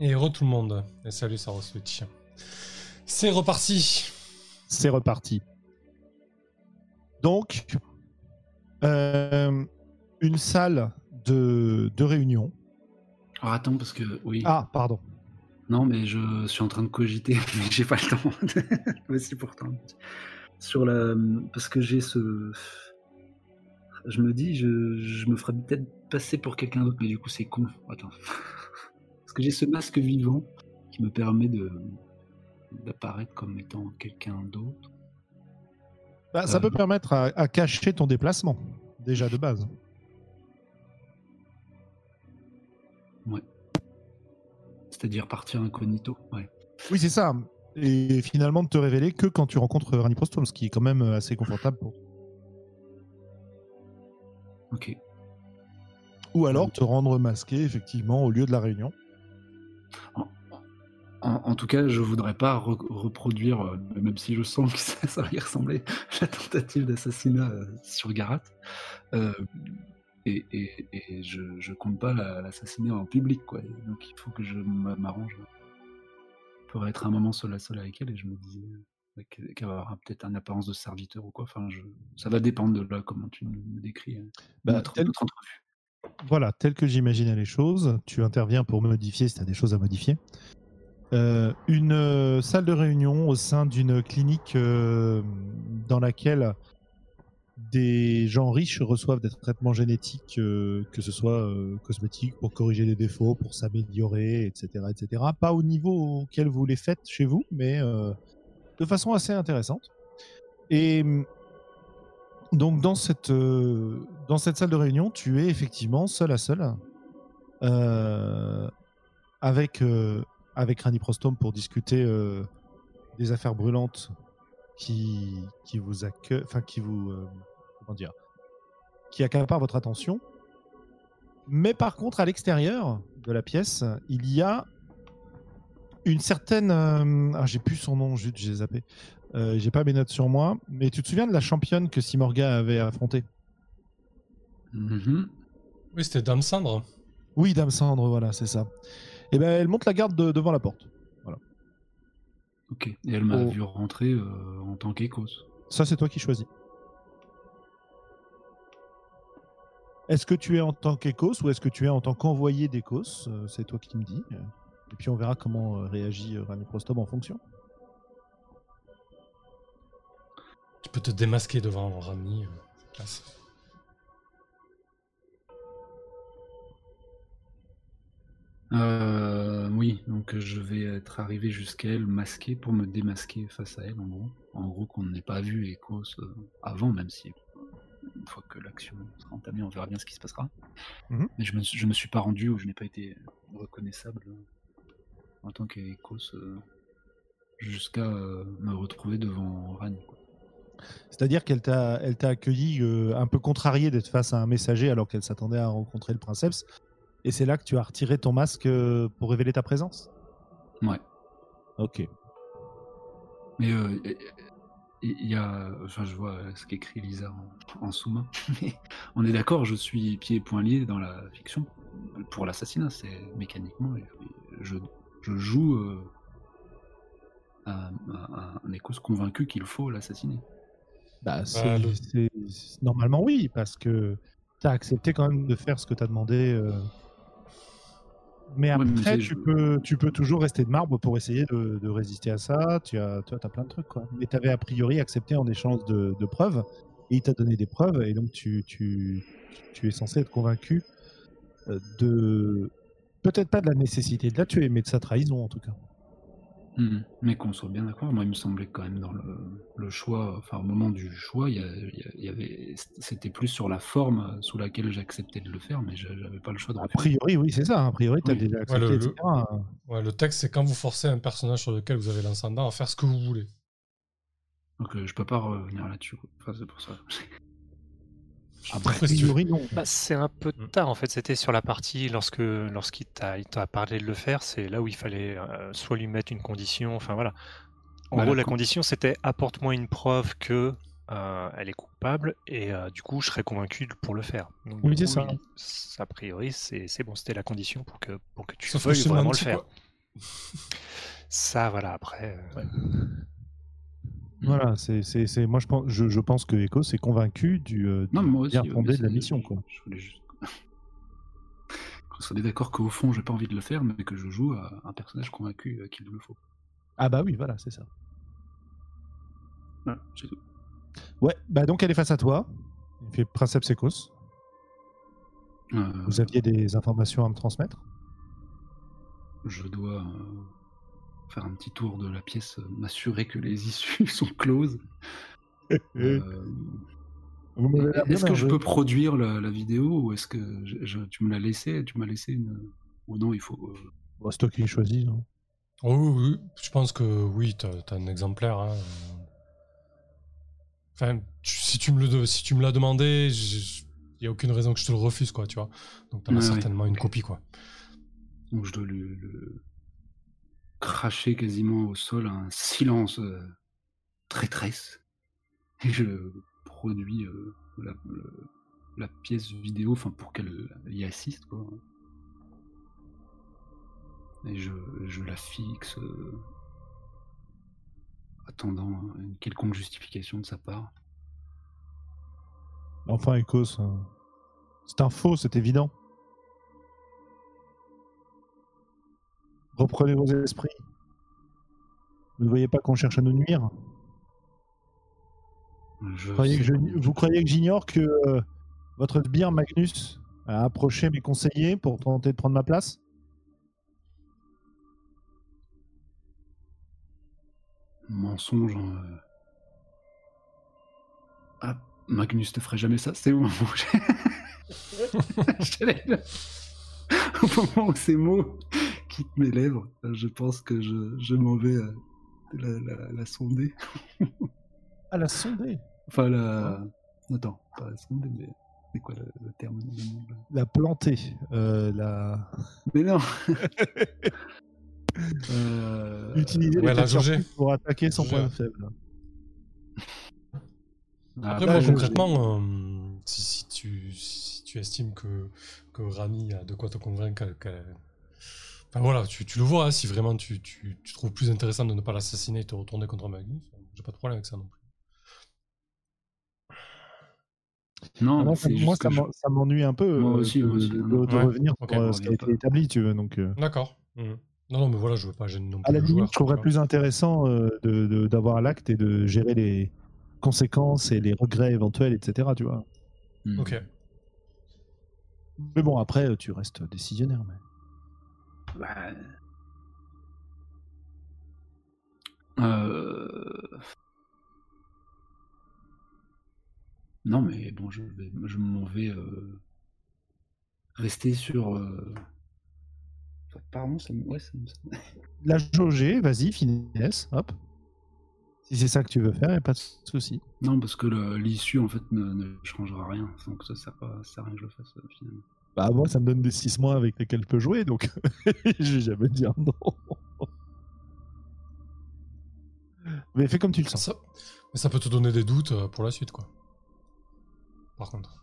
Et re tout le monde. Et salut Saroswitch. C'est reparti. C'est reparti. Donc, euh, une salle de, de réunion. Alors attends, parce que oui. Ah, pardon. Non, mais je suis en train de cogiter, mais j'ai pas le temps. Voici pourtant. Sur la. Parce que j'ai ce. Je me dis, je, je me ferais peut-être passer pour quelqu'un d'autre, mais du coup, c'est con. Attends. Parce que j'ai ce masque vivant qui me permet de d'apparaître comme étant quelqu'un d'autre. Bah, ça Euh. peut permettre à, à cacher ton déplacement, déjà de base. C'est-à-dire partir incognito. Ouais. Oui, c'est ça. Et finalement, de te révéler que quand tu rencontres Rani Prostol, ce qui est quand même assez confortable pour Ok. Ou alors te rendre masqué, effectivement, au lieu de la réunion. En, en tout cas, je voudrais pas re- reproduire, euh, même si je sens que ça, ça va y ressembler, la tentative d'assassinat euh, sur Garat. Euh, et et, et je, je compte pas la- l'assassiner en public, quoi. Donc il faut que je m'arrange pour être un moment seul à seul avec elle. Et je me disais qu'elle avoir peut-être une apparence de serviteur ou quoi. Enfin, je, ça va dépendre de là comment tu me décris. euh, Bah, notre, tel- notre entrevue. Voilà, tel que j'imaginais les choses, tu interviens pour modifier si tu as des choses à modifier. Euh, une euh, salle de réunion au sein d'une clinique euh, dans laquelle des gens riches reçoivent des traitements génétiques, que ce soit cosmétiques pour corriger des défauts, pour s'améliorer, etc., etc. Pas au niveau auquel vous les faites chez vous, mais de façon assez intéressante. Et donc dans cette, euh, dans cette salle de réunion, tu es effectivement seul à seul euh, avec, euh, avec Rani Prostome pour discuter euh, des affaires brûlantes qui, qui vous accueillent, enfin qui vous, comment dire, qui accaparent votre attention. Mais par contre, à l'extérieur de la pièce, il y a une certaine, ah, j'ai plus son nom, j'ai zappé. Euh, j'ai pas mes notes sur moi, mais tu te souviens de la championne que Simorga avait affrontée? Mhm. Oui, c'était Dame Cendre. Oui, Dame Cendre, voilà, c'est ça. Et ben, elle monte la garde de- devant la porte. Ok. Et elle m'a Oh. vu rentrer euh, en tant qu'écos. Ça, c'est toi qui choisis. Est-ce que tu es en tant qu'Écos ou est-ce que tu es en tant qu'envoyé d'Écos Euh, C'est toi qui me dis. Et puis on verra comment réagit Rani Prostome en fonction. Peux te démasquer devant Rami. euh, classe. Euh, oui, donc je vais être arrivé jusqu'à elle masqué pour me démasquer face à elle, en gros. En gros, qu'on n'ait pas vu Ecos euh, avant, même si une fois que l'action sera entamée, on verra bien ce qui se passera. Mhm. Mais je me, suis- je me suis pas rendu ou je n'ai pas été reconnaissable en tant qu'Ecos jusqu'à me retrouver devant Rani. C'est-à-dire qu'elle t'a, elle t'a accueilli euh, un peu contrarié d'être face à un messager alors qu'elle s'attendait à rencontrer le princeps. Et c'est là que tu as retiré ton masque euh, pour révéler ta présence? Ouais. Ok. Mais euh, il y a, enfin, je vois ce qu'écrit Lisa en, en sous-main. On est d'accord, je suis pieds et poings liés dans la fiction pour l'assassinat. C'est mécaniquement, je, je joue un, écos convaincu qu'il faut l'assassiner. Bah, c'est, Ah, le- c'est- Normalement, oui, parce que tu as accepté quand même de faire ce que tu as demandé. euh. Mais Ouais, mais après, tu, peux, tu peux toujours rester de marbre pour essayer de, de résister à ça. Tu as, tu as plein de trucs. Quoi. Mais tu avais a priori accepté en échange de, de preuves. Et il t'a donné des preuves. Et donc, tu, tu, tu es censé être convaincu euh, de. Peut-être pas de la nécessité de la tuer, mais de sa trahison en tout cas. Mhm. Mais qu'on soit bien d'accord, moi il me semblait quand même dans le, le choix, enfin au moment du choix, il y, a- il avait, c'était plus sur la forme sous laquelle j'acceptais de le faire, mais j'a- j'avais pas le choix de A priori, oui, c'est ça. A priori, tu as Oui. déjà Ouais, accepté, le- etc. Ouais, le texte, c'est quand vous forcez un personnage sur lequel vous avez l'ascendant à faire ce que vous voulez. Donc euh, je peux pas revenir là-dessus. Enfin, c'est pour ça. A Après, si tu veux. priori, non. Bah, c'est un peu Mm. tard en fait. C'était sur la partie lorsque lorsqu'il t'a parlé de le faire, c'est là où il fallait euh, soit lui mettre une condition. Enfin voilà. En Voilà, gros, la condition c'était apporte-moi une preuve que euh, elle est coupable et euh, du coup je serais convaincu pour le faire. Donc, Oui, c'est ça. A priori, c'est c'est bon. C'était la condition pour que pour que tu Sauf veuilles vraiment le faire. quoi, Ça, voilà, après. euh, Voilà, c'est, c'est, c'est- moi je pense, je, je pense que Echo s'est convaincu du, euh, Non, du mais moi aussi. bien ouais, fondé de la mission. Quoi. Je voulais juste. Qu'on soit d'accord qu'au fond, j'ai pas envie de le faire, mais que je joue à un personnage convaincu euh, qu'il le faut. Ah bah oui, voilà, c'est ça. Voilà, c'est tout. Ouais, bah donc elle est face à toi. Il fait Princeps Ecos. Euh, Vous aviez des informations à me transmettre? je dois euh, faire un petit tour de la pièce, euh, m'assurer que les issues sont closes. Euh, est-ce que je peux produire la, la vidéo ou est-ce que je- je- tu me l'as laissé Tu m'as laissé une. Ou non, il faut. euh, Bon, c'est toi qui choisis. Non Oh, oui, oui, je pense que oui, t'as as un exemplaire. hein. Enfin, tu- si tu me le de- si tu me l'as demandé, il n'y a aucune raison que je te le refuse, quoi, tu vois. Donc t'en as ouais. certainement une copie, quoi. Donc je dois le, le cracher quasiment au sol un silence euh, traîtresse. Et je produis euh, la, pièce vidéo enfin, pour qu'elle y assiste. Et je, la fixe, euh, attendant une quelconque justification de sa part. Enfin, Ecos, euh, c'est un faux, c'est évident. Reprenez vos esprits. Vous ne voyez pas qu'on cherche à nous nuire Je Vous croyez que sais je- pas. Vous croyez que j'ignore que euh, votre sbire Magnus a approché mes conseillers pour tenter de prendre ma place? Mensonge. euh. Ah, Magnus ne ferait jamais ça? C'est où Au moment où ces mots quittent mes lèvres, euh, je pense que je, je m'en vais euh, la, la- la sonder. À la sondée Enfin, la. Attends, pas la sonder, mais. C'est quoi le, le terme le nom, là? La planter euh, la... Mais non Euh, Utiliser ouais, les la pour attaquer son point faible. ah, Après, moi, concrètement, euh, si, si tu, si tu estimes que, que Rami a de quoi te convaincre, qu'elle- Enfin voilà, tu, tu le vois, hein, si vraiment tu, tu, tu trouves plus intéressant de ne pas l'assassiner et te retourner contre Magnus, j'ai pas de problème avec ça non plus. Non, Ah, moi, ça, moi, je- m'ennuie un peu Moi euh, aussi, de, moi aussi. de- Non, de ouais. revenir Ok, sur euh, ce qui a été établi, tu veux. Donc, euh, D'accord. Mhm. Non, non, mais voilà, je veux pas gêner non plus à la limite, joueur. je trouverais plus intéressant euh, de- de- d'avoir l'acte et de gérer les conséquences et les regrets éventuels, etc. Tu vois. Hmm. Ok. Mais bon, après, euh, tu restes décisionnaire. Mais... Bah... Euh... Non, mais bon, je, vais- je m'en vais euh, rester sur. euh, pardon, ça me. Ouais, ça me- ça La jauger, vas-y, finesse, hop. Si c'est ça que tu veux faire, a pas de souci. Non, parce que l'issue, en fait, ne, ne changera rien. Donc ça ça sert à rien que je le fasse, euh, finalement. Bah, moi, ça me donne des 6 mois avec lesquels je peux jouer, donc je vais jamais dire non. Mais fais comme tu le sens. Ça, mais ça peut te donner des doutes euh, pour la suite, quoi. Par contre.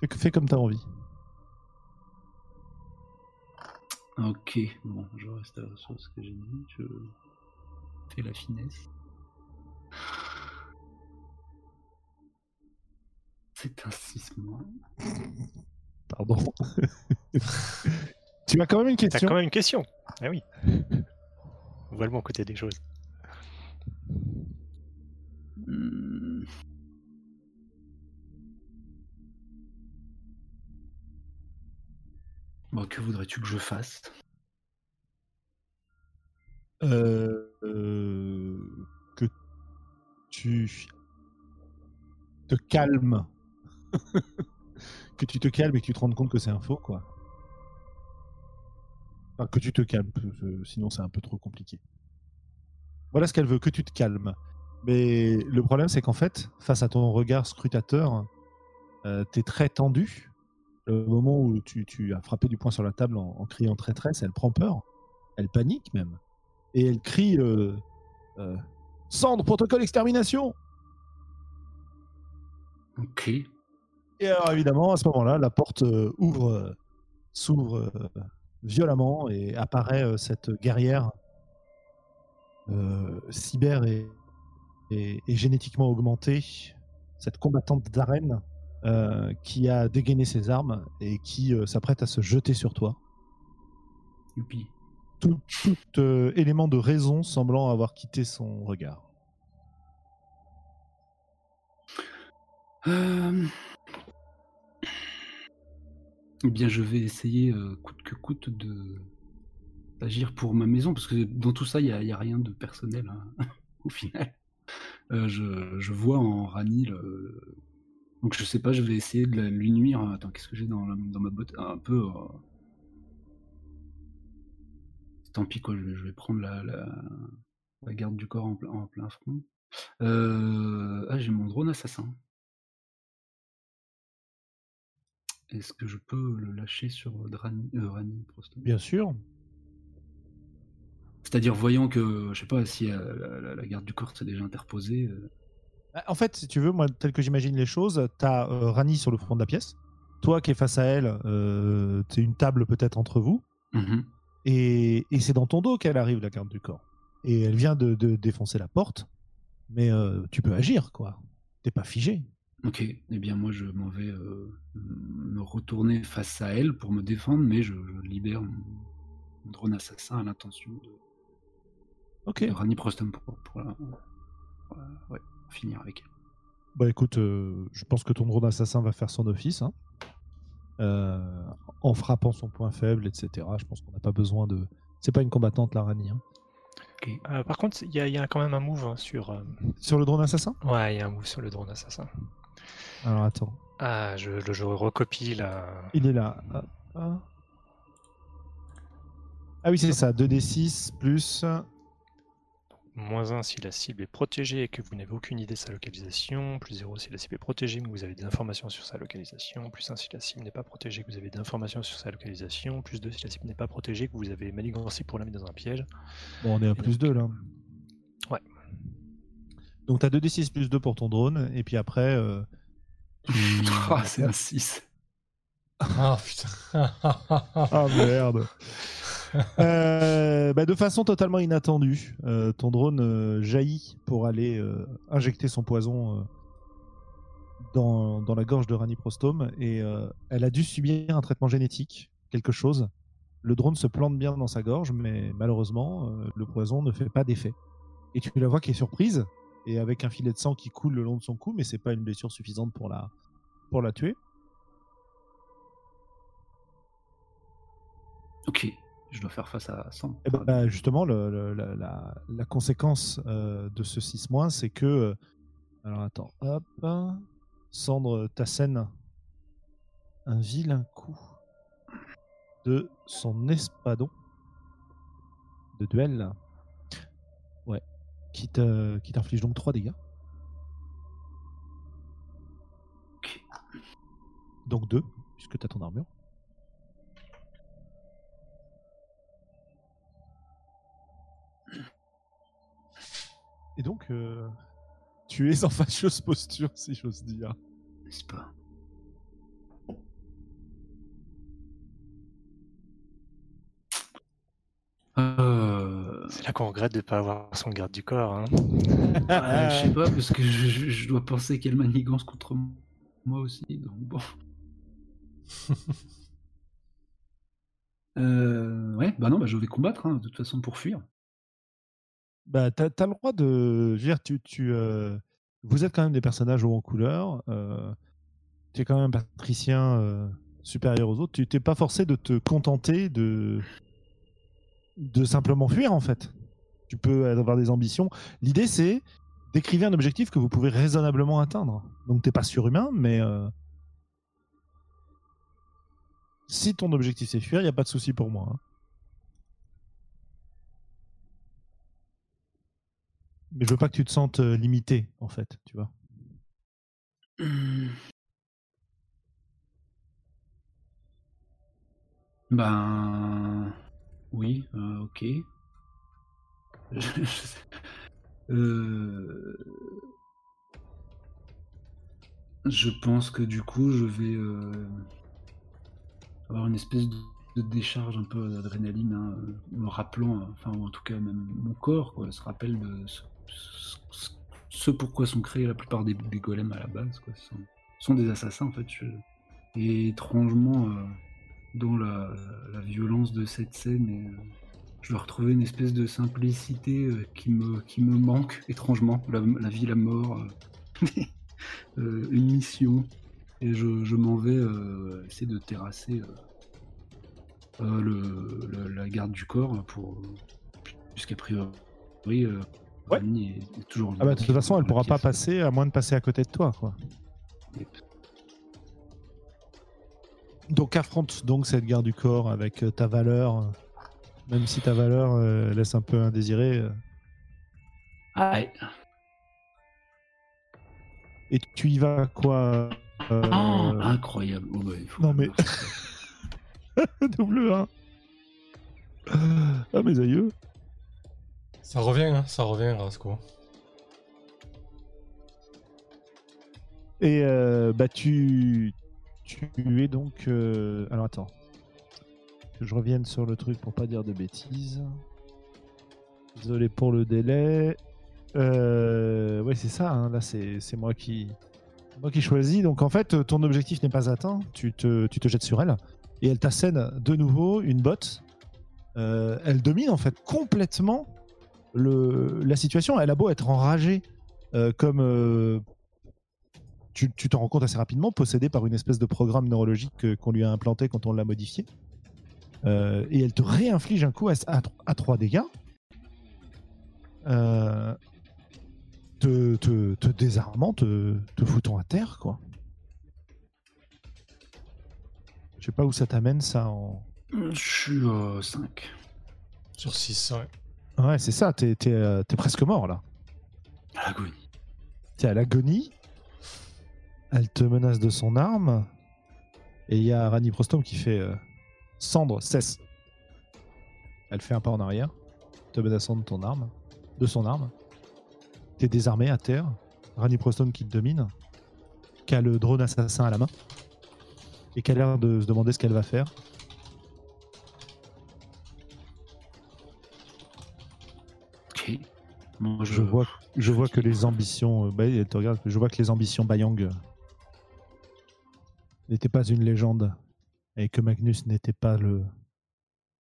Fais, fais comme tu as envie. Ok, bon, je reste sur ce que j'ai dit. Je fais la finesse. C'est un 6 mois. Pardon. tu as quand même une T'as question quand même une question. Ah oui. On voit le bon côté des choses. Hmm. Bon, que voudrais-tu que je fasse? Euh, euh, que tu te calmes. que tu te calmes et que tu te rendes compte que c'est un faux, quoi. Enfin, que tu te calmes, sinon c'est un peu trop compliqué. Voilà ce qu'elle veut, que tu te calmes. Mais le problème, c'est qu'en fait, face à ton regard scrutateur, euh, tu es très tendu. Le moment où tu, tu as frappé du poing sur la table en, en criant traîtresse, elle prend peur. Elle panique même. Et elle crie euh, euh, Cendre, protocole extermination Ok. Et alors évidemment, à ce moment-là, la porte euh, ouvre, euh, s'ouvre euh, violemment et apparaît cette guerrière euh, cyber et, et- et génétiquement augmentée, cette combattante d'arène euh, qui a dégainé ses armes et qui euh, s'apprête à se jeter sur toi. Youpi. Tout, tout, euh, élément de raison semblant avoir quitté son regard. Euh, Eh bien, je vais essayer, euh, coûte que coûte, de d'agir pour ma maison, parce que dans tout ça, il n'y a, rien de personnel, hein, au final. Euh, je, vois en Rani le... Donc je sais pas, je vais essayer de la- lui nuire. Attends, qu'est-ce que j'ai dans, dans ma botte? Un peu... euh, Tant pis, quoi, je vais, prendre la, la, la garde du corps en, plein- en plein front. Euh, Ah, j'ai mon drone assassin. Est-ce que je peux le lâcher sur Drani, euh, Rani Bien sûr. C'est-à-dire, voyant que, je sais pas, si euh, la, garde du corps s'est déjà interposée. euh, Bah, En fait, si tu veux, moi, tel que j'imagine les choses, t'as euh, Rani sur le front de la pièce. Toi qui es face à elle, euh, t'es une table peut-être entre vous. mhm. Et, et c'est dans ton dos qu'elle arrive, la garde du corps. Et elle vient de, de défoncer la porte. Mais euh, tu peux agir, quoi. T'es pas figé. Ok, eh bien moi je m'en vais euh, me retourner face à elle pour me défendre, mais je, je libère mon, mon drone assassin à l'intention de, Ok. de Rani Prostom pour, pour, la- pour la- ouais, finir avec elle. Bah écoute, euh, je pense que ton drone assassin va faire son office. hein. Euh, en frappant son point faible, etc. Je pense qu'on n'a pas besoin de. C'est pas une combattante, la Rani. hein. Euh, par contre, il y, a- il y a quand même un move hein, sur. euh, Sur le drone assassin? Ouais, il y a un move sur le drone assassin. Alors attends. Ah, je, je, je recopie la. Il est là. Ah, ah. Ah oui, c'est ça. 2d6 plus. Moins 1 si la cible est protégée et que vous n'avez aucune idée de sa localisation. Plus 0 si la cible est protégée mais que vous avez des informations sur sa localisation. Plus 1 si la cible n'est pas protégée que vous avez des informations sur sa localisation. Plus 2 si la cible n'est pas protégée que vous avez manigancé pour la mettre dans un piège. Bon, on est à Et plus donc- 2 là. Donc t'as 2d6 plus 2 pour ton drone. Et puis après. euh, tu- Ah, c'est un 6. Ah putain. Ah merde. Euh, bah, de façon totalement inattendue, euh, ton drone euh, jaillit pour aller euh, injecter son poison euh, dans, dans la gorge de Rani Prostome et euh, elle a dû subir un traitement génétique, quelque chose. Le drone se plante bien dans sa gorge, mais malheureusement, euh, le poison ne fait pas d'effet. Et tu la vois qui est surprise et avec un filet de sang qui coule le long de son cou, mais c'est pas une blessure suffisante pour la, pour la tuer. Ok, je dois faire face à 100. Eh ben, bah, justement, le- le- la, la- la conséquence euh, de ce 6 c'est que. euh, alors attends, hop. Cendre t'assène un vilain coup de son espadon de duel. Qui t'inflige donc 3 dégâts. Donc 2, puisque tu as ton armure. Et donc, euh, tu es en fâcheuse posture, si j'ose dire. N'est-ce pas? Euh, C'est là qu'on regrette de ne pas avoir son garde du corps. hein. ouais, je sais pas, parce que je, je- je dois penser qu'elle manigance contre moi aussi, donc bon. Euh, ouais, bah non, bah je vais combattre, hein, de toute façon, pour fuir. Bah, t'as as le droit de. Je veux dire, tu, tu, euh, vous êtes quand même des personnages haut en couleur. euh, tu es quand même un patricien euh, supérieur aux autres. Tu t'es pas forcé de te contenter de de simplement fuir en fait. Tu peux avoir des ambitions. L'idée c'est d'écrire un objectif que vous pouvez raisonnablement atteindre. Donc t'es pas surhumain, mais euh, si ton objectif c'est fuir, il y a pas de souci pour moi. hein. Mais je veux pas que tu te sentes euh, limité, en fait, tu vois. Hmm. Ben oui, euh, ok. Euh, je pense que du coup je vais euh, avoir une espèce de, décharge un peu d'adrénaline, hein, me rappelant, enfin en tout cas même mon corps se rappelle de ce, pourquoi sont créés la plupart des, golems à la base. Quoi. Ce sont, des assassins en fait. Et étrangement, dans la, la violence de cette scène, et, euh, je vais retrouver une espèce de simplicité euh, qui, me, qui me manque étrangement. La, la vie, la mort, euh, une mission. Et je, je m'en vais euh, essayer de terrasser euh, euh, le, le- la garde du corps pour puisqu'a priori euh, Ouais. Est, est toujours Ah bah, de toute façon, elle la pourra pas passer à moins de passer à côté de toi, quoi. Yep. Donc affronte donc cette garde du corps avec euh, ta valeur, même si ta valeur euh, laisse un peu indésiré. euh, Ah ouais. et tu y vas quoi euh, Ah, incroyable. Oh, il faut- non, mais- Double 1. Ah mes aïeux. Ça revient, hein, ça revient, Rasco. Et euh, bah tu, tu es donc. euh, Alors attends. Que je revienne sur le truc pour pas dire de bêtises. Désolé pour le délai. Euh, ouais c'est ça. hein, Là c'est moi qui moi qui choisis. Donc en fait ton objectif n'est pas atteint. Tu te tu te jettes sur elle et elle t'assène de nouveau une botte. Euh, elle domine en fait complètement la situation. Elle a beau être enragée euh, comme tu tu t'en rends compte assez rapidement, possédée par une espèce de programme neurologique que- qu'on lui a implanté quand on l'a modifié. Euh, et elle te réinflige un coup à, à, à 3 dégâts. Euh, te, te, te désarmant, te, te foutant à terre, quoi. Je sais pas où ça t'amène, ça, en... Je suis à 5. Sur 6, ouais. Ouais, c'est ça, t'es t'es, euh, t'es presque mort, là. À l'agonie. T'es à l'agonie. Elle te menace de son arme. Et il y a Rani Prostom qui fait euh, Cendre, cesse. Elle fait un pas en arrière, te menaçant de ton arme, de son arme. T'es désarmé à terre. Rani Prostom qui te domine, qui a le drone assassin à la main et qui a l'air de se demander ce qu'elle va faire. Ok. Moi, Je vois, je vois que les ambitions. euh, bah, elle te regarde, je vois que les ambitions Bayang n'étaient pas une légende et que Magnus n'était pas le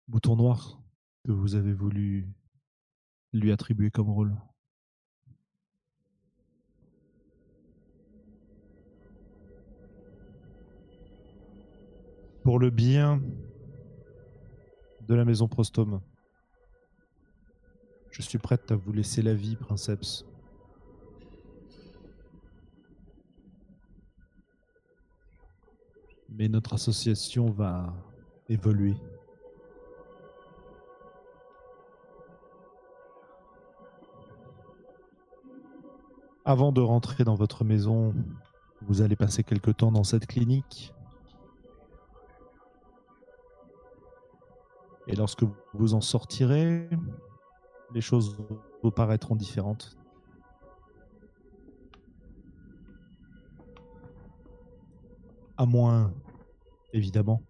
bouton noir que vous avez voulu lui attribuer comme rôle. Pour le bien de la maison Prostome, je suis prête à vous laisser la vie, princeps. Mais notre association va évoluer. Avant de rentrer dans votre maison, vous allez passer quelque temps dans cette clinique. Et lorsque vous en sortirez, les choses vous paraîtront différentes. À moins, évidemment,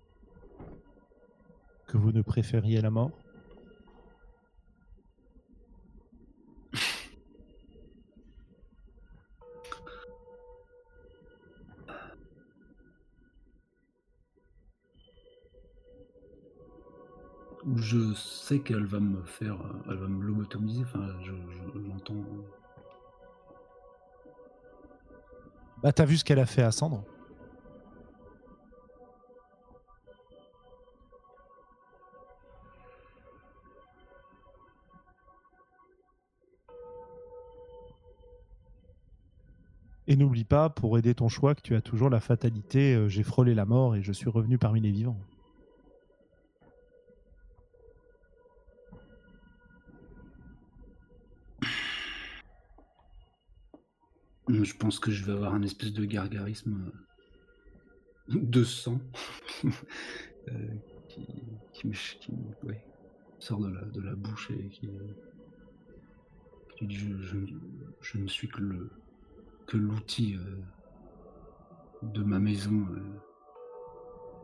que vous ne préfériez la mort. Je sais qu'elle va me faire, elle va me lobotomiser. Enfin, je, je- j'entends. Bah, t'as vu ce qu'elle a fait à Cendre Et n'oublie pas, pour aider ton choix, que tu as toujours la fatalité euh, j'ai frôlé la mort et je suis revenu parmi les vivants. Je pense que je vais avoir un espèce de gargarisme euh, de sang euh, qui, qui me sort de la, bouche et qui, euh, qui dit je ne suis que le que l'outil euh, de ma maison. euh,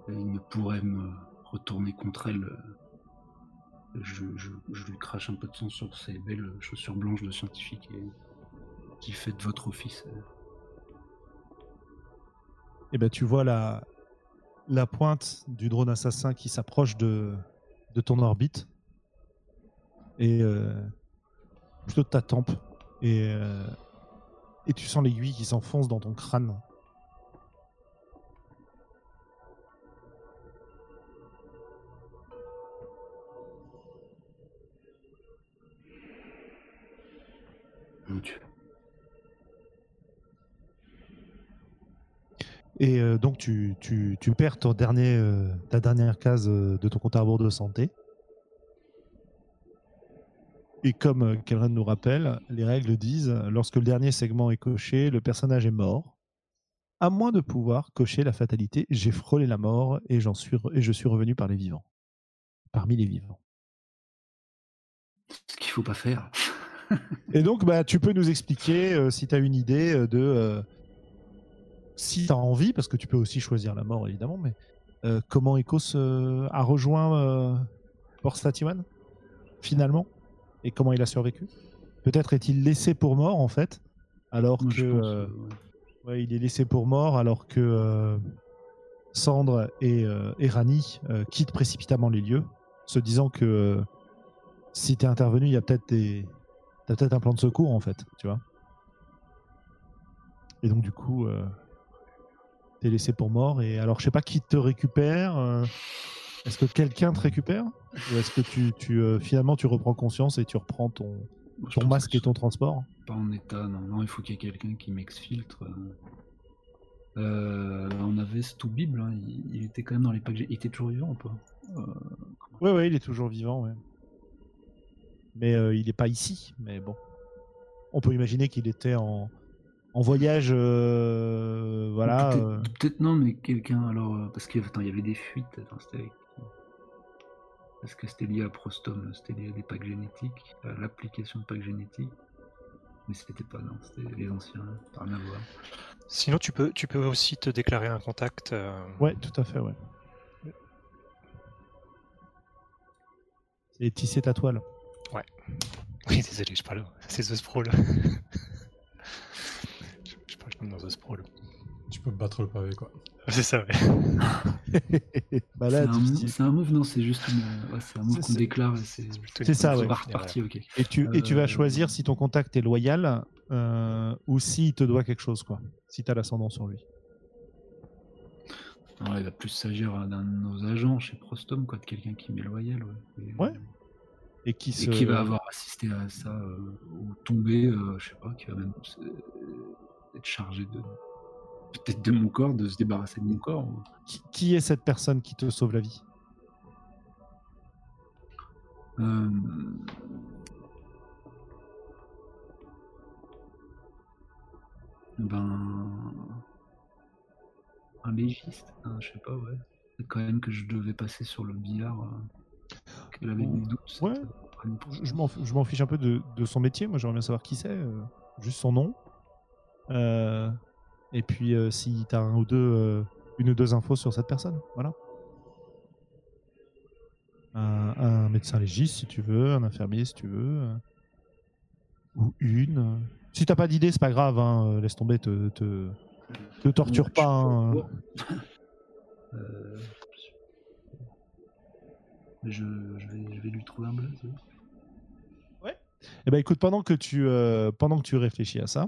il ne pourrait me retourner contre elle. euh, Je, lui crache un peu de sang sur ses belles chaussures blanches de scientifique et qui faites votre office. Et ben tu vois la, la pointe du drone assassin qui s'approche de, de ton orbite et plutôt de ta tempe et, et tu sens l'aiguille qui s'enfonce dans ton crâne. Mon Dieu. Et euh, donc tu, tu, tu perds ton dernier, euh, ta dernière case euh, de ton compte à rebours de santé. Et comme euh, Kelren nous rappelle, les règles disent, lorsque le dernier segment est coché, le personnage est mort. À moins de pouvoir cocher la fatalité, j'ai frôlé la mort et, j'en suis et je suis revenu par les vivants. Parmi les vivants. Ce qu'il faut pas faire. Et donc, bah, tu peux nous expliquer, euh, si tu as une idée euh, de... euh, si tu as envie, parce que tu peux aussi choisir la mort, évidemment, mais euh, comment Ecos euh, a rejoint euh, Port Statiwan, finalement, et comment il a survécu? Peut-être est-il laissé pour mort, en fait, alors Moi, que... euh, ouais. ouais, il est laissé pour mort, alors que euh, Sandre et, euh, et Rani quittent précipitamment les lieux, se disant que si tu es intervenu, il y a peut-être des... T'as peut-être un plan de secours en fait, tu vois. Et donc du coup, t'es laissé pour mort. Et alors, je sais pas qui te récupère. Est-ce que quelqu'un te récupère Ou est-ce que tu, tu, euh, finalement tu reprends conscience et tu reprends ton, Moi, ton masque que et ton transport Pas en état, non. Non, il faut qu'il y ait quelqu'un qui m'exfiltre. euh. On avait Stoubible, hein, il, il était quand même dans les packs. Il était toujours vivant ou pas Euh, Oui, oui, il est toujours vivant. ouais. Mais euh, il n'est pas ici. Mais bon, on peut imaginer qu'il était en, en voyage. euh, voilà. Peut-être euh, non, mais quelqu'un alors. parce qu'il y avait des fuites. Attends, c'était avec Parce que c'était lié à Prostom, c'était lié à des packs génétiques, à l'application de packs génétiques? Mais c'était pas, non, c'était les anciens, ça rien à voir. Sinon, tu peux, tu peux aussi te déclarer un contact. euh, Ouais, tout à fait, ouais. C'est tisser ta toile. Oui, désolé, je parle. C'est The Sprawl. je, je parle comme dans The Sprawl. Tu peux battre le pavé, quoi. C'est ça, ouais. bah C'est un, un move, non, c'est juste une, ouais, c'est un move C'est- qu'on déclare c'est. plutôt C'est une ça, ouais. Et tu, et tu vas Euh, choisir si ton contact est loyal euh, ou s'il te doit quelque chose, quoi. Si tu as l'ascendant sur lui. Non, il va plus s'agir d'un de nos agents chez Prostom, quoi, de quelqu'un qui m'est loyal, ouais. Et, Ouais. Et qui Et se. qui va avoir assisté à ça euh, ou tombé, euh, je sais pas, qui va même euh, être chargé de peut-être de mon corps, de se débarrasser de mon corps. ou- Qui, qui est cette personne qui te sauve la vie? Euh, Ben. Un légiste, hein, je sais pas, ouais. Peut-être quand même que je devais passer sur le billard. euh, Qu'elle avait des doutes. Ouais. Je, m'en f- je m'en fiche un peu de, de son métier. Moi, j'aimerais bien savoir qui c'est. euh, juste son nom. Euh, et puis, euh, si tu as un ou deux, euh, une ou deux infos sur cette personne. Voilà. Un, un médecin légiste, si tu veux. Un infirmier, si tu veux. euh, ou une. Si t'as pas d'idée, c'est pas grave. hein, laisse tomber. Te, te, te torture pas. je- hein. je, je vais, je vais lui trouver un blaze. ouais. Eh ben, écoute, pendant que tu, pendant que tu réfléchis à ça,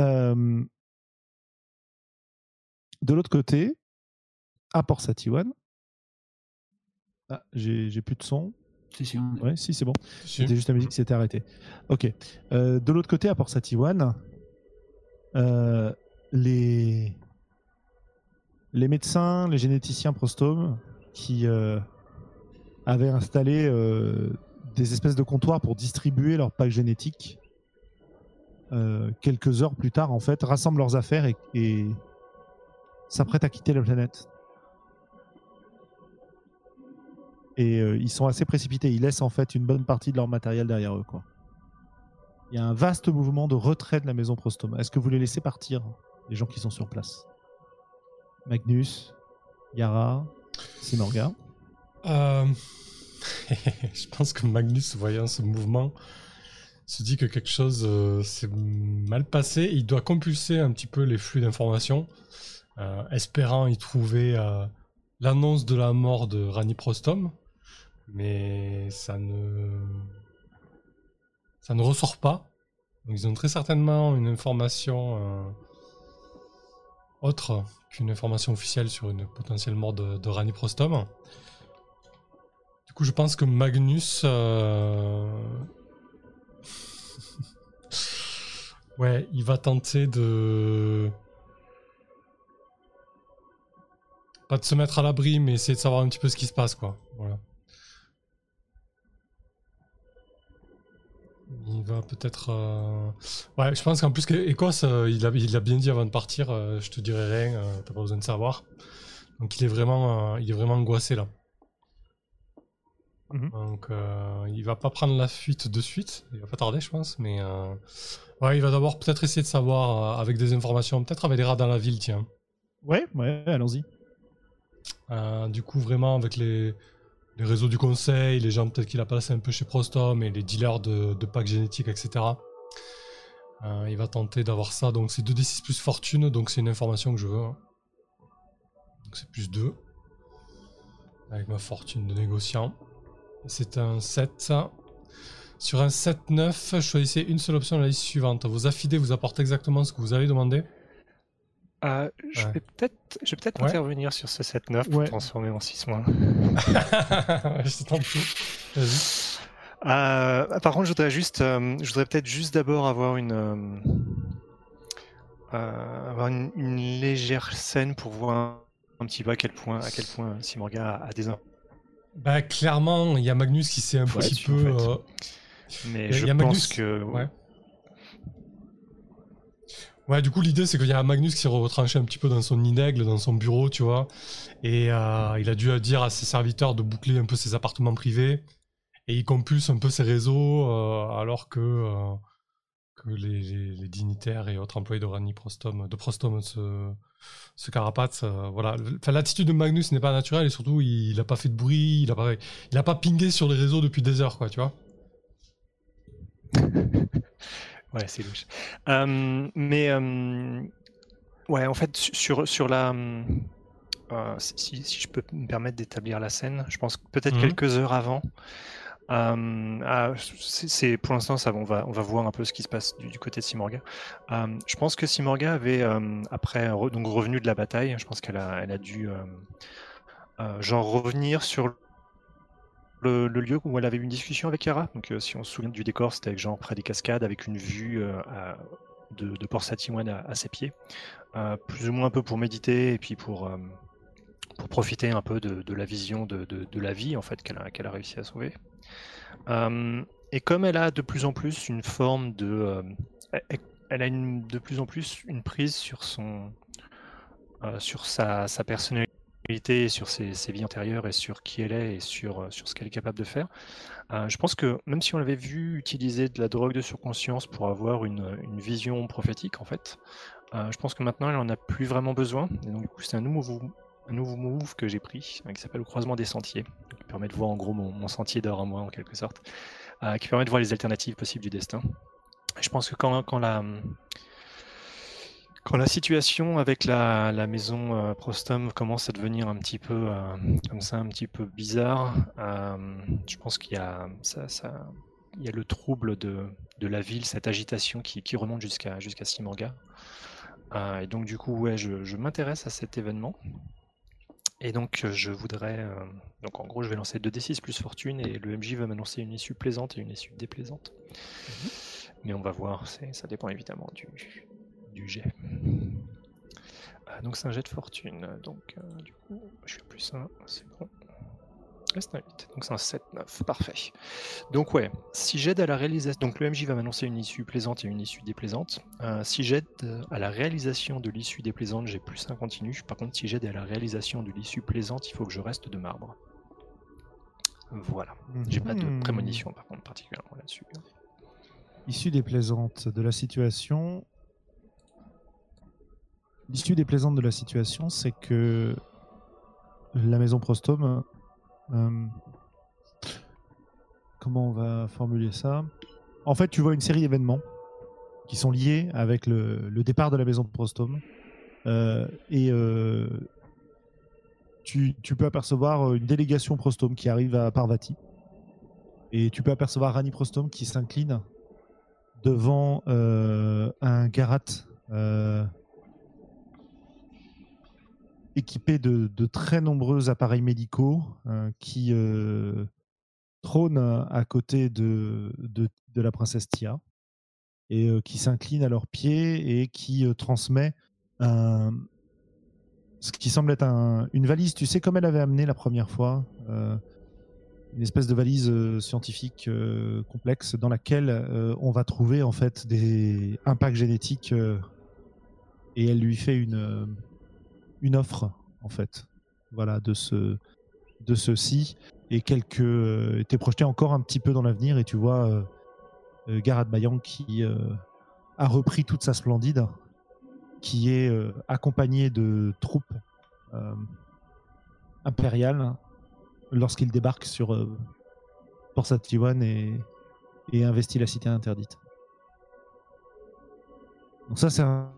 euh, de l'autre côté, à Port Satiwan, ah, j'ai plus de son. Si, si, on Ouais, si, c'est bon. Si. C'était juste la musique qui s'était arrêtée. Ok. Euh, de l'autre côté, à Port Satiwan, euh, les... les médecins, les généticiens Prostome qui euh, avaient installé euh, des espèces de comptoirs pour distribuer leurs packs génétiques, euh, quelques heures plus tard, en fait, rassemblent leurs affaires et, et s'apprêtent à quitter la planète. Et euh, ils sont assez précipités. Ils laissent en fait une bonne partie de leur matériel derrière eux. Il y a un vaste mouvement de retrait de la maison Prostome. Est-ce que vous les laissez partir, les gens qui sont sur place? Magnus Yara Simorga? Euh, je pense que Magnus, voyant ce mouvement, se dit que quelque chose euh, s'est mal passé. Il doit compulser un petit peu les flux d'informations, espérant y trouver euh, l'annonce de la mort de Rani Prostom. Mais ça ne... ça ne ressort pas. Donc ils ont très certainement une information euh, autre qu'une information officielle sur une potentielle mort de, Rani Prostom. Du coup, je pense que Magnus. euh, ouais, il va tenter de. Pas de se mettre à l'abri, mais essayer de savoir un petit peu ce qui se passe, quoi. Voilà. Il va peut-être. euh, Ouais, je pense qu'en plus, que Écosse, euh, il, a, il a bien dit avant de partir euh, je te dirai rien, euh, t'as pas besoin de savoir. Donc il est vraiment, il est vraiment angoissé là. Mhm. Donc il va pas prendre la fuite de suite, il va pas tarder, je pense, mais ouais, il va d'abord peut-être essayer de savoir avec des informations, peut-être avec des rats dans la ville, tiens. Ouais, ouais, allons-y. Euh, du coup, vraiment, avec les, réseaux du conseil, les gens peut-être qu'il a passé un peu chez Prostom et les dealers de, de packs génétiques, etc. Euh, il va tenter d'avoir ça. Donc, c'est 2d6 plus fortune, donc c'est une information que je veux. hein. Donc, c'est plus 2. Avec ma fortune de négociant. C'est un 7. Sur un 7-9, choisissez une seule option à la liste suivante. Vos affidés vous apportent exactement ce que vous avez demandé. Euh, je Ouais. vais peut-être je vais peut-être Ouais. intervenir sur ce 7-9 pour Ouais. transformer en 6-. je t'en prie. Vas-y. Euh, par contre, je voudrais juste, euh, je voudrais peut-être juste d'abord avoir une, euh, euh, avoir une, une légère scène pour voir un, un petit peu à quel point, à quel point Simorga a, a des infos. Bah clairement, il y a Magnus qui s'est un petit peu. en fait. euh, Mais je y a pense Magnus- que ouais. Du coup l'idée c'est qu'il y a Magnus qui s'est retranché un petit peu dans son nid d'aigle, dans son bureau, tu vois, et euh, il a dû dire à ses serviteurs de boucler un peu ses appartements privés, et il compulse un peu ses réseaux euh, alors que euh, que les, dignitaires et autres employés de Rani Prostom, de se se carapatent. euh, voilà, enfin l'attitude de Magnus n'est pas naturelle et surtout il, il a pas fait de bruit, il a pas il a pas pingé sur les réseaux depuis des heures, quoi, tu vois. Ouais, c'est louche. Euh, mais euh, ouais, en fait, su- sur, sur la. euh, si, si- je peux me permettre d'établir la scène, je pense que peut-être Mhm. quelques heures avant. ah, c'est pour l'instant, ça, on va, on va voir un peu ce qui se passe du, du côté de Simorga. Je pense que Simorga avait, après re- donc revenu de la bataille, je pense qu'elle a, elle a dû euh, genre revenir sur le, lieu où elle avait eu une discussion avec Yara. Donc, euh, si on se souvient du décor, c'était genre près des cascades avec une vue euh, de, de Port Satimoine à, ses pieds. Euh, plus ou moins un peu pour méditer et puis pour, pour profiter un peu de, la vision de, de- la vie en fait qu'elle a, qu'elle a réussi à sauver. Et comme elle a de plus en plus une forme de. elle, a de plus en plus une prise sur son. sur sa, sa personnalité, sur ses, vies antérieures et sur qui elle est et sur, euh, ce qu'elle est capable de faire. Euh, je pense que même si on l'avait vu utiliser de la drogue de surconscience pour avoir une, vision prophétique, en fait, euh, je pense que maintenant elle en a plus vraiment besoin. Donc, du coup, c'est un nouveau, un move que j'ai pris qui s'appelle le croisement des sentiers, qui permet de voir en gros mon, sentier d'or à moi en quelque sorte, qui permet de voir les alternatives possibles du destin. Je pense que quand la. Quand la situation avec la, la maison euh, Prostom commence à devenir un petit peu euh, comme ça, un petit peu bizarre, euh, je pense qu'il y a ça, ça- il y a le trouble de, de la ville, cette agitation qui, qui remonte jusqu'à jusqu'à Simorga. Euh, et donc du coup, ouais, je, je m'intéresse à cet événement. Et donc je voudrais, donc en gros, je vais lancer 2d6 plus fortune et le MJ va m'annoncer une issue plaisante et une issue déplaisante. Mais on va voir, ça dépend évidemment du, du jet. Euh, donc c'est un jet de fortune. Donc euh, du coup, je suis à plus 1, c'est bon. C'est un 8, donc c'est un 7-9, parfait. Donc ouais, si j'aide à la réalisation, donc le MJ va m'annoncer une issue plaisante et une issue déplaisante. Euh, si j'aide à la réalisation de l'issue déplaisante, j'ai plus 1 continu. Par contre, si j'aide à la réalisation de l'issue plaisante, il faut que je reste de marbre. Voilà. J'ai pas de Mhm. prémonition par contre particulièrement là-dessus. Issue déplaisante de la situation. L'issue déplaisante de la situation, c'est que la maison Prostome. Euh, comment on va formuler ça? En fait, tu vois une série d'événements qui sont liés avec le, départ de la maison Prostome. Euh, et euh, tu, tu peux apercevoir une délégation Prostome qui arrive à Parvati. Et tu peux apercevoir Rani Prostome qui s'incline devant euh, un Garat équipé de, très nombreux appareils médicaux euh, qui euh, trône à côté de, de, la princesse Tia et euh, qui s'incline à leurs pieds et qui euh, transmet ce qui semble être un- une valise, tu sais, comme elle avait amené la première fois, une espèce de valise scientifique complexe dans laquelle on va trouver en fait des impacts génétiques et elle lui fait une, une offre en fait, voilà, de ce de ceci et quelques euh, t'es projeté encore un petit peu dans l'avenir et tu vois euh, euh, Garad qui euh, a repris toute sa splendide, qui est euh, accompagné de troupes impériales lorsqu'il débarque sur Port Satiwan et, et investit la cité interdite. Donc ça c'est un,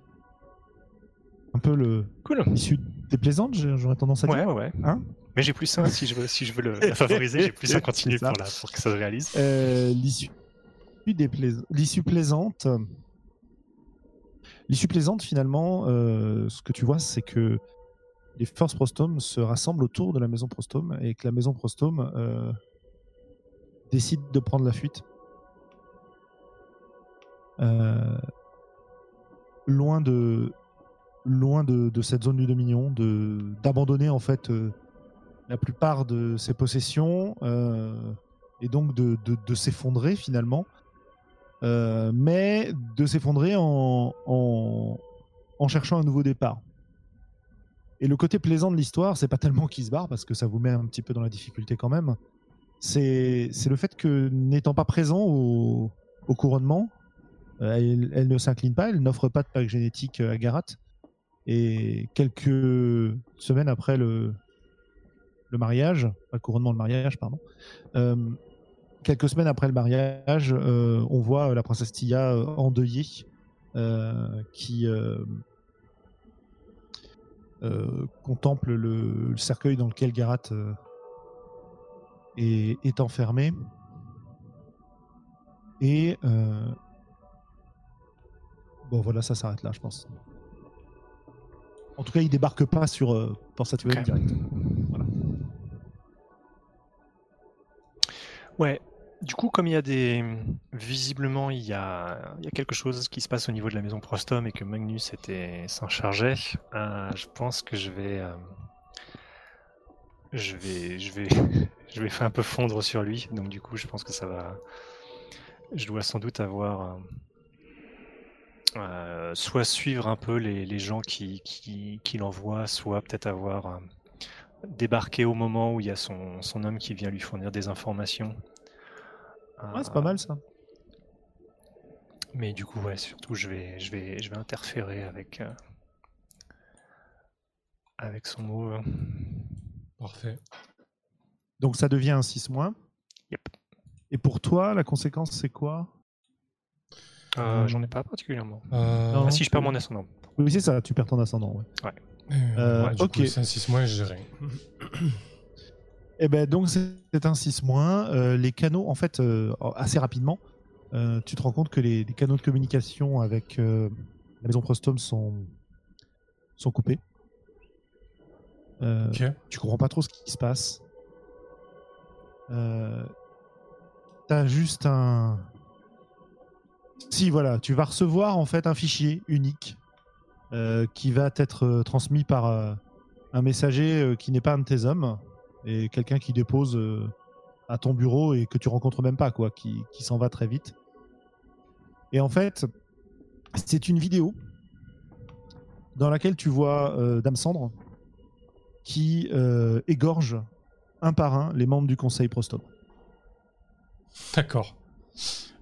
un peu le Cool. l'issue déplaisante, j'aurais tendance à dire. Ouais, ouais, ouais. Hein Mais j'ai plus un si je veux, si je veux le la favoriser, j'ai plus un continu C'est ça. pour, la, pour que ça se réalise. Euh, l'issue plaisante. L'issue plaisante, finalement, euh, ce que tu vois, c'est que les forces Prostome se rassemblent autour de la maison Prostome et que la maison Prostome euh, décide de prendre la fuite. Loin de loin de, de cette zone du Dominion, de d'abandonner en fait euh, la plupart de ses possessions euh, et donc de, de- s'effondrer finalement, Euh, mais de s'effondrer en, en, cherchant un nouveau départ. Et le côté plaisant de l'histoire, c'est pas tellement qu'il se barre, parce que ça vous met un petit peu dans la difficulté quand même. C'est c'est le fait que n'étant pas présent au, au couronnement, elle, elle ne s'incline pas, elle n'offre pas de pack génétique à Garat. Et quelques semaines après le, le mariage, le couronnement, le mariage, pardon, euh, quelques semaines après le mariage, euh, on voit la princesse Tia euh, endeuillée, qui contemple le, cercueil dans lequel Garat est, est enfermé. Et bon, voilà, ça s'arrête là, je pense. En tout cas, il débarque pas sur euh, Port Satuan Ok. direct. Ouais. Du coup, comme il y a des. Visiblement, il y a, il y a quelque chose qui se passe au niveau de la maison Prostom et que Magnus était... s'en chargeait, euh, je pense que je vais. euh, Je vais. Je vais. je vais faire un peu fondre sur lui. Donc, du coup, je pense que ça va. Je dois sans doute avoir. Euh, soit suivre un peu les, les gens qui, qui, qui l'envoient, soit peut-être avoir. euh, débarqué au moment où il y a son, son homme qui vient lui fournir des informations. Ouais, c'est pas mal ça. Mais du coup, ouais, surtout, je vais, je vais, je vais interférer avec, euh, avec son move. Parfait. Donc ça devient un 6 moins. Yep. Et pour toi, la conséquence, c'est quoi? Euh, Euh, J'en ai pas particulièrement. Euh, Non. Ah, si je perds mon ascendant. Oui, c'est ça, tu perds ton ascendant. ouais. ouais, du ok. coup, c'est un 6 mois, j'ai rien. Eh ben donc c'est un 6 moins. Euh, les canaux, en fait, euh, assez rapidement, euh, tu te rends compte que les, les canaux de communication avec euh, la maison Prostome sont, sont coupés. Euh, Ok. tu comprends pas trop ce qui se passe. Euh, T'as juste un. Si voilà, tu vas recevoir en fait un fichier unique euh, qui va être euh, transmis par euh, un messager qui n'est pas un de tes hommes et quelqu'un qui dépose à ton bureau et que tu rencontres même pas quoi, qui, s'en va très vite. Et en fait, c'est une vidéo dans laquelle tu vois Dame Cendre qui égorge un par un les membres du conseil Prostome. D'accord.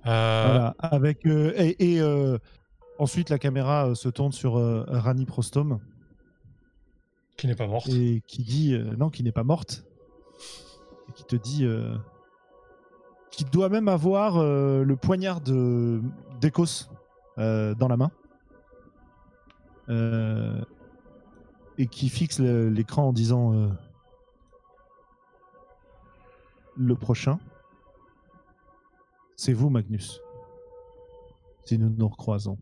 Euh, Voilà, avec euh, et, et, euh, ensuite la caméra euh, se tourne sur euh, Rani Prostome Qui n'est pas morte. et qui dit euh, non, qui n'est pas morte, et qui te dit euh, qu'il doit même avoir euh, le poignard euh, dans la main, Euh, et qui fixe l'écran en disant euh, le prochain, c'est vous, Magnus. Si nous nous recroisons.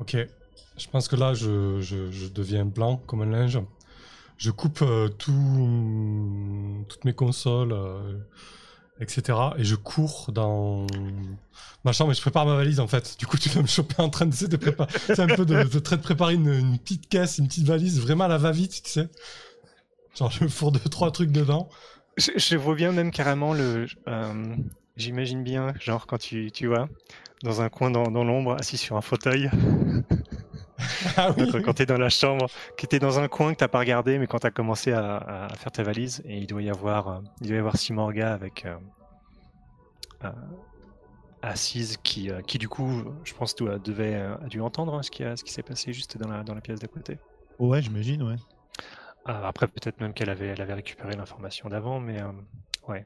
Ok. Je pense que là, je, je- je deviens blanc comme un linge. Je coupe euh, tout, toutes mes consoles, euh, etc. Et je cours dans ma chambre et je prépare ma valise en fait. Du coup, tu vas me choper en train de, de préparer. C'est un peu de, de, train de préparer une, une petite caisse, une petite valise, vraiment à la va-vite, tu sais. Genre, je fourre deux, trois trucs dedans. Je, je vois bien même carrément le. J'imagine bien, genre quand tu, tu vois, dans un coin dans, dans l'ombre, assis sur un fauteuil, Ah oui. quand, quand tu es dans la chambre, que tu es dans un coin que t'as pas regardé, mais quand tu as commencé à, à faire ta valise, et il doit y avoir, euh, il doit y avoir Simorga avec. euh, euh, assise qui, qui du coup, je pense, doit, devait, a dû entendre hein, ce qui, a- ce qui s'est passé juste dans la, dans la pièce d'à côté. Ouais, j'imagine, ouais. Après, peut-être même qu'elle avait, elle avait récupéré l'information d'avant, mais ouais.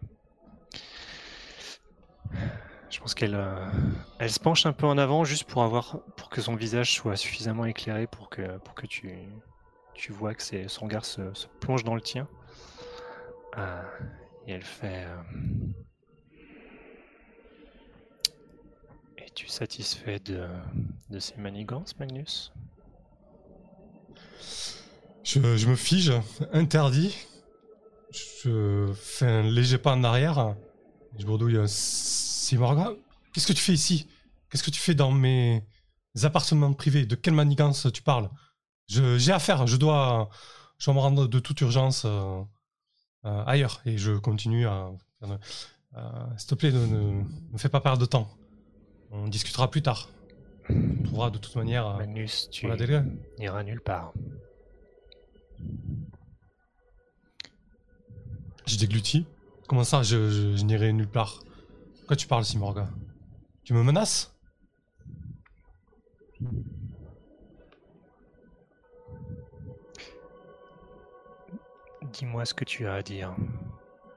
Je pense qu'elle euh, elle se penche un peu en avant juste pour avoir pour que son visage soit suffisamment éclairé pour que tu tu vois que son regard se, plonge dans le tien. Ah, et elle fait. euh, Es-tu satisfait de, de ces manigances, Magnus? Je me fige, interdit. Je fais un léger pas en arrière. Je bourdouille. euh, Simorga, qu'est-ce que tu fais ici? Qu'est-ce que tu fais dans mes appartements privés? De quelle manigance tu parles? Je- J'ai affaire, je dois, je dois me rendre de toute urgence euh, euh, ailleurs. Et je continue à... S'il te plaît, ne, fais pas perdre de temps. On discutera plus tard. On trouvera de toute manière... Magnus, tu n'iras nulle part. Je déglutis. Comment ça, je, n'irai nulle part Pourquoi tu parles, Simorga? Tu me menaces? Dis-moi ce que tu as à dire.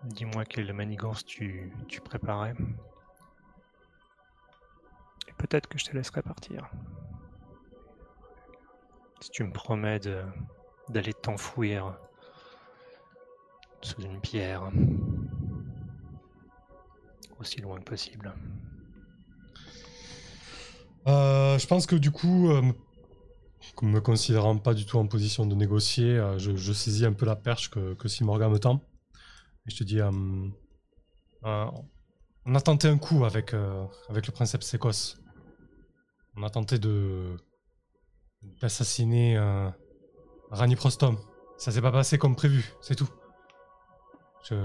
Dis-moi quelle manigance tu, préparais. Et peut-être que je te laisserai partir. Si tu me promets d'aller t'enfouir sous une pierre aussi loin que possible. Euh, Je pense que du coup, euh, me considérant pas du tout en position de négocier, euh, je, saisis un peu la perche que, que Simorga me tend. Et je te dis, on a tenté un coup avec, avec le princeps Sécos. On a tenté de d'assassiner Rani Prostom. Ça s'est pas passé comme prévu, c'est tout. Je...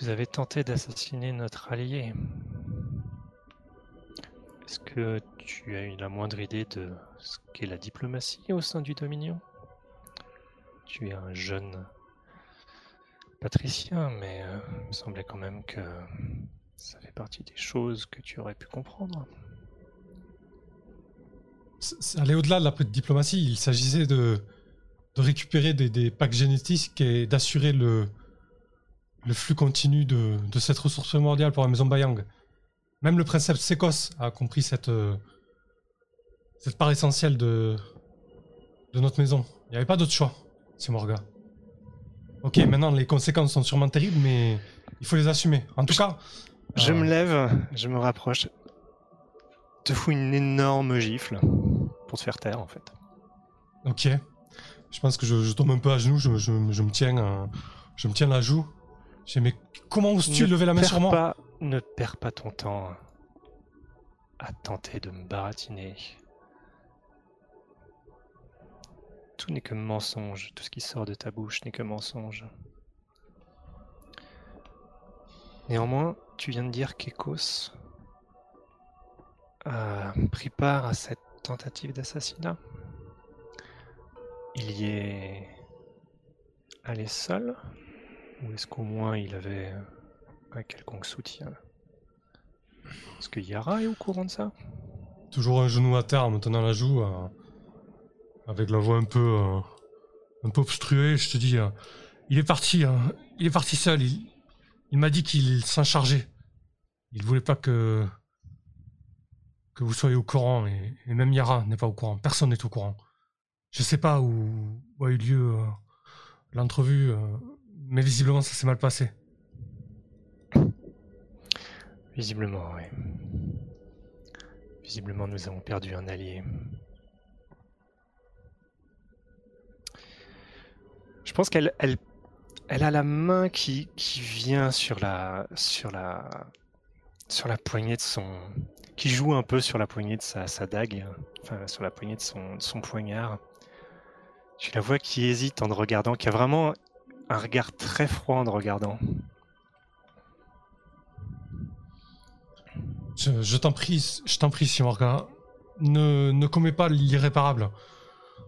Vous avez tenté d'assassiner notre allié. Est-ce que tu as eu la moindre idée de ce qu'est la diplomatie au sein du Dominion? Tu es un jeune patricien, mais euh, il me semblait quand même que ça fait partie des choses que tu aurais pu comprendre. Ça allait au-delà de la diplomatie. Il s'agissait de, récupérer des packs génétiques et d'assurer le, le flux continu de, de cette ressource primordiale pour la maison Bayang. Même le princeps Sécos a compris cette, euh, cette part essentielle de, de notre maison. Il n'y avait pas d'autre choix, c'est Morga. Ok, maintenant les conséquences sont sûrement terribles, mais il faut les assumer. En tout cas, Je euh, me lève, je me rapproche, te fous une énorme gifle pour te faire taire en fait. Ok. Je pense que je, je tombe un peu à genoux, je, je- je me tiens, euh, je me tiens la joue. Dis, mais comment oses-tu lever la main sur moi pas- Ne perds pas ton temps à tenter de me baratiner. Tout n'est que mensonge, tout ce qui sort de ta bouche n'est que mensonge. Néanmoins, tu viens de dire qu'Ekos a pris part à cette tentative d'assassinat. Il y est allé seul Ou est-ce qu'au moins il avait un quelconque soutien? Est-ce que Yara est au courant de ça? Toujours un genou à terre en me tenant la joue. euh, avec la voix un peu, euh, un peu obstruée, je te dis, euh, il est parti, il est parti seul. Il, m'a dit qu'il s'en chargeait. Il voulait pas que que vous soyez au courant et, même Yara n'est pas au courant. Personne n'est au courant. Je sais pas où, a eu lieu euh, l'entrevue, euh, mais visiblement ça s'est mal passé. Visiblement, oui. Visiblement, nous avons perdu un allié. Je pense qu'elle elle, elle a la main qui, qui vient sur la, sur, la, sur la poignée de son. qui joue un peu sur la poignée de sa, sa dague, enfin sur la poignée de son, son poignard. Tu la vois qui hésite en regardant, qui a vraiment un regard très froid en regardant. Je, t'en prie, je t'en prie, Simorga. Ne, ne commets pas l'irréparable.